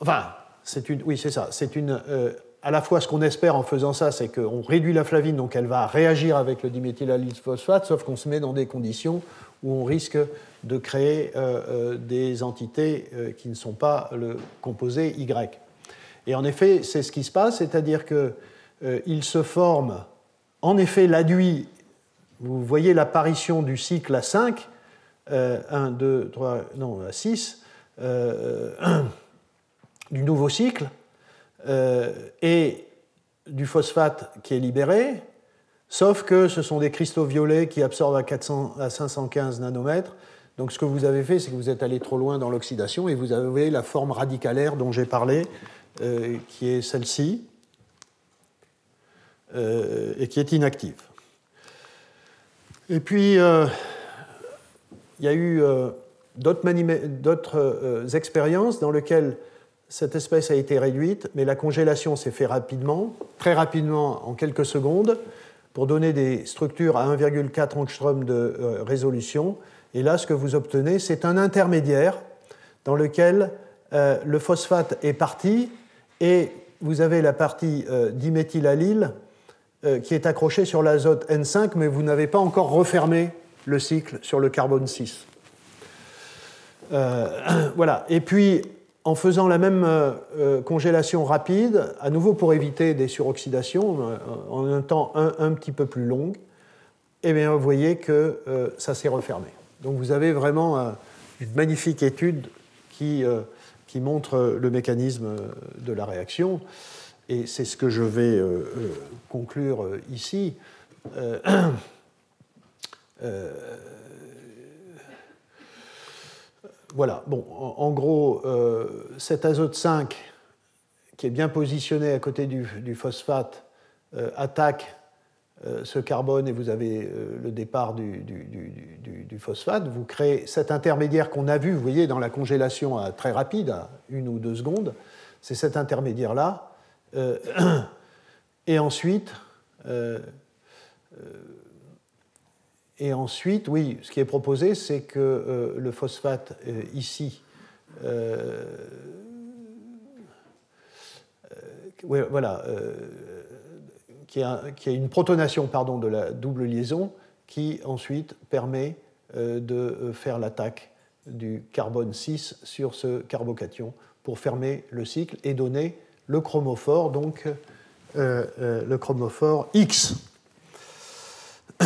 enfin, c'est une, oui, c'est ça. C'est une à la fois, ce qu'on espère en faisant ça, c'est qu'on réduit la flavine, donc elle va réagir avec le diméthylallylphosphate, sauf qu'on se met dans des conditions où on risque de créer euh, euh, des entités euh, qui ne sont pas le composé Y. Et en effet, c'est ce qui se passe, c'est-à-dire qu'il se forme, en effet, l'adduit, vous voyez l'apparition du cycle à 5, 1, 2, 3, non, à 6, du nouveau cycle, et du phosphate qui est libéré, sauf que ce sont des cristaux violets qui absorbent à, 400, à 515 nanomètres. Donc ce que vous avez fait, c'est que vous êtes allé trop loin dans l'oxydation et vous avez la forme radicalaire dont j'ai parlé, euh, qui est celle-ci, euh, et qui est inactive. Et puis, il y a eu d'autres expériences dans lesquelles cette espèce a été réduite, mais la congélation s'est faite rapidement, très rapidement, en quelques secondes, pour donner des structures à 1,4 angstrom de euh, résolution. Et là, ce que vous obtenez, c'est un intermédiaire dans lequel euh, le phosphate est parti et vous avez la partie euh, diméthylallyle qui est accrochée sur l'azote N5, mais vous n'avez pas encore refermé le cycle sur le carbone 6. voilà. Et puis, en faisant la même congélation rapide, à nouveau pour éviter des suroxydations, en un temps un, petit peu plus long, eh bien, vous voyez que ça s'est refermé. Donc vous avez vraiment une magnifique étude qui, qui montre le mécanisme de la réaction et c'est ce que je vais euh, euh, conclure euh, ici. voilà, bon, en, gros, cet azote 5, qui est bien positionné à côté du, phosphate, attaque ce carbone et vous avez le départ du, phosphate. Vous créez cet intermédiaire qu'on a vu, vous voyez, dans la congélation très rapide, à une ou deux secondes. C'est cet intermédiaire-là euh, et ensuite, euh, euh, et ensuite, oui, ce qui est proposé, c'est que le phosphate ici, voilà, qui a, a, une protonation pardon, de la double liaison qui ensuite permet de faire l'attaque du carbone 6 sur ce carbocation pour fermer le cycle et donner le chromophore, donc euh, euh, le chromophore X.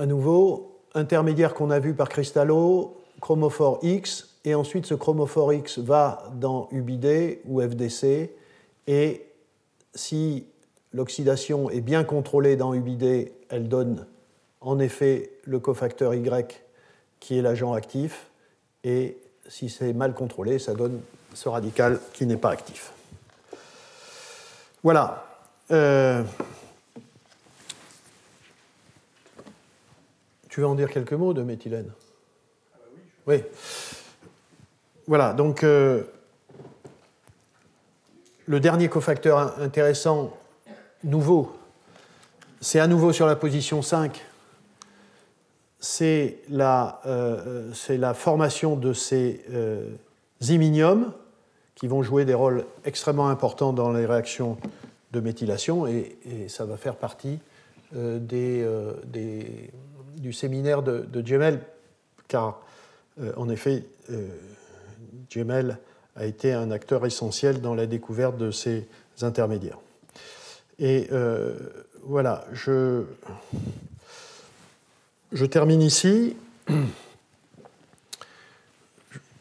à nouveau, intermédiaire qu'on a vu par Cristallo, chromophore X, et ensuite ce chromophore X va dans UBD ou FDC, et si l'oxydation est bien contrôlée dans UBD, elle donne en effet le cofacteur Y qui est l'agent actif, et si c'est mal contrôlé, ça donne ce radical qui n'est pas actif. Voilà. Euh, tu veux en dire quelques mots de méthylène? Oui. Voilà, donc euh, le dernier cofacteur intéressant, nouveau, c'est à nouveau sur la position 5 c'est la, euh, la, formation de ces euh, iminiums qui vont jouer des rôles extrêmement importants dans les réactions de méthylation et, ça va faire partie euh, des, du séminaire de, de Gemel, car en effet, Gemel a été un acteur essentiel dans la découverte de ces intermédiaires. Et voilà, je. Je termine ici.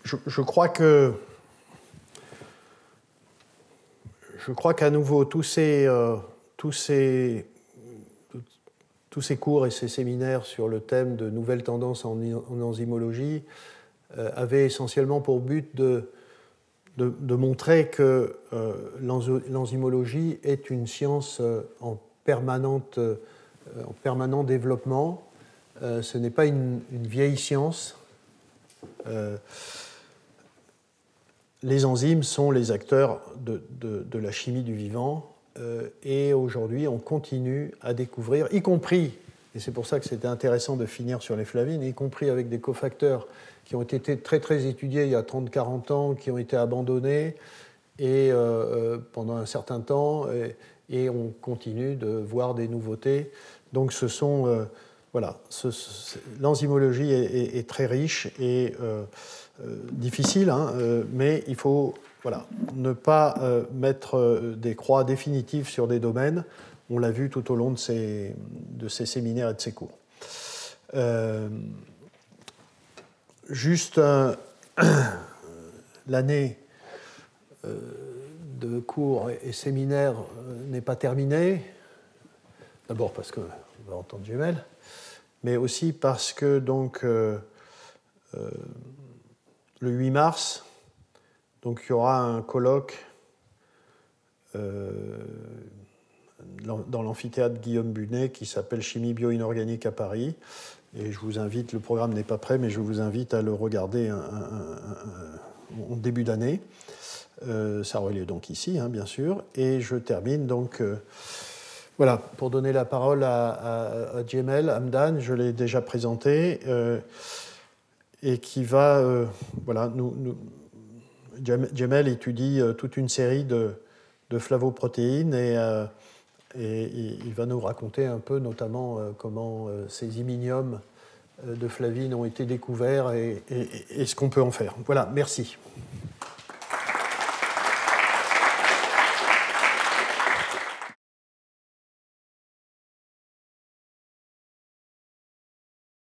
Je, crois que je crois qu'à nouveau tous ces, euh, tous, ces, tous ces cours et ces séminaires sur le thème de nouvelles tendances en, enzymologie euh, avaient essentiellement pour but de, montrer que euh, l'enzymologie est une science en, permanente, en permanent développement euh, ce n'est pas une, vieille science. Euh, les enzymes sont les acteurs de, la chimie du vivant euh, et aujourd'hui on continue à découvrir, y compris, et c'est pour ça que c'était intéressant de finir sur les flavines, y compris avec des cofacteurs qui ont été très très étudiés il y a 30-40 ans, qui ont été abandonnés et, pendant un certain temps et, on continue de voir des nouveautés. Donc ce sont voilà, l'enzymologie est, très riche et euh, euh, difficile, hein, euh, mais il faut voilà, ne pas mettre des croix définitives sur des domaines. On l'a vu tout au long de ces, séminaires et de ces cours. juste l'année de cours et séminaires n'est pas terminée. D'abord parce qu'on va entendre Jumel mais aussi parce que donc, euh, euh, le 8 mars, donc, il y aura un colloque euh, dans l'amphithéâtre Guillaume Bunet qui s'appelle Chimie bio-inorganique à Paris. Et je vous invite, le programme n'est pas prêt, mais je vous invite à le regarder en début d'année. ça aura lieu donc ici, hein, bien sûr. Et je termine donc voilà, pour donner la parole à, à, Djemel Hamdan, je l'ai déjà présenté, euh, et qui va euh, voilà, nous, Jamel étudie toute une série de, flavoprotéines et, il va nous raconter un peu notamment comment ces iminiums de flavine ont été découverts et ce qu'on peut en faire. Voilà, merci.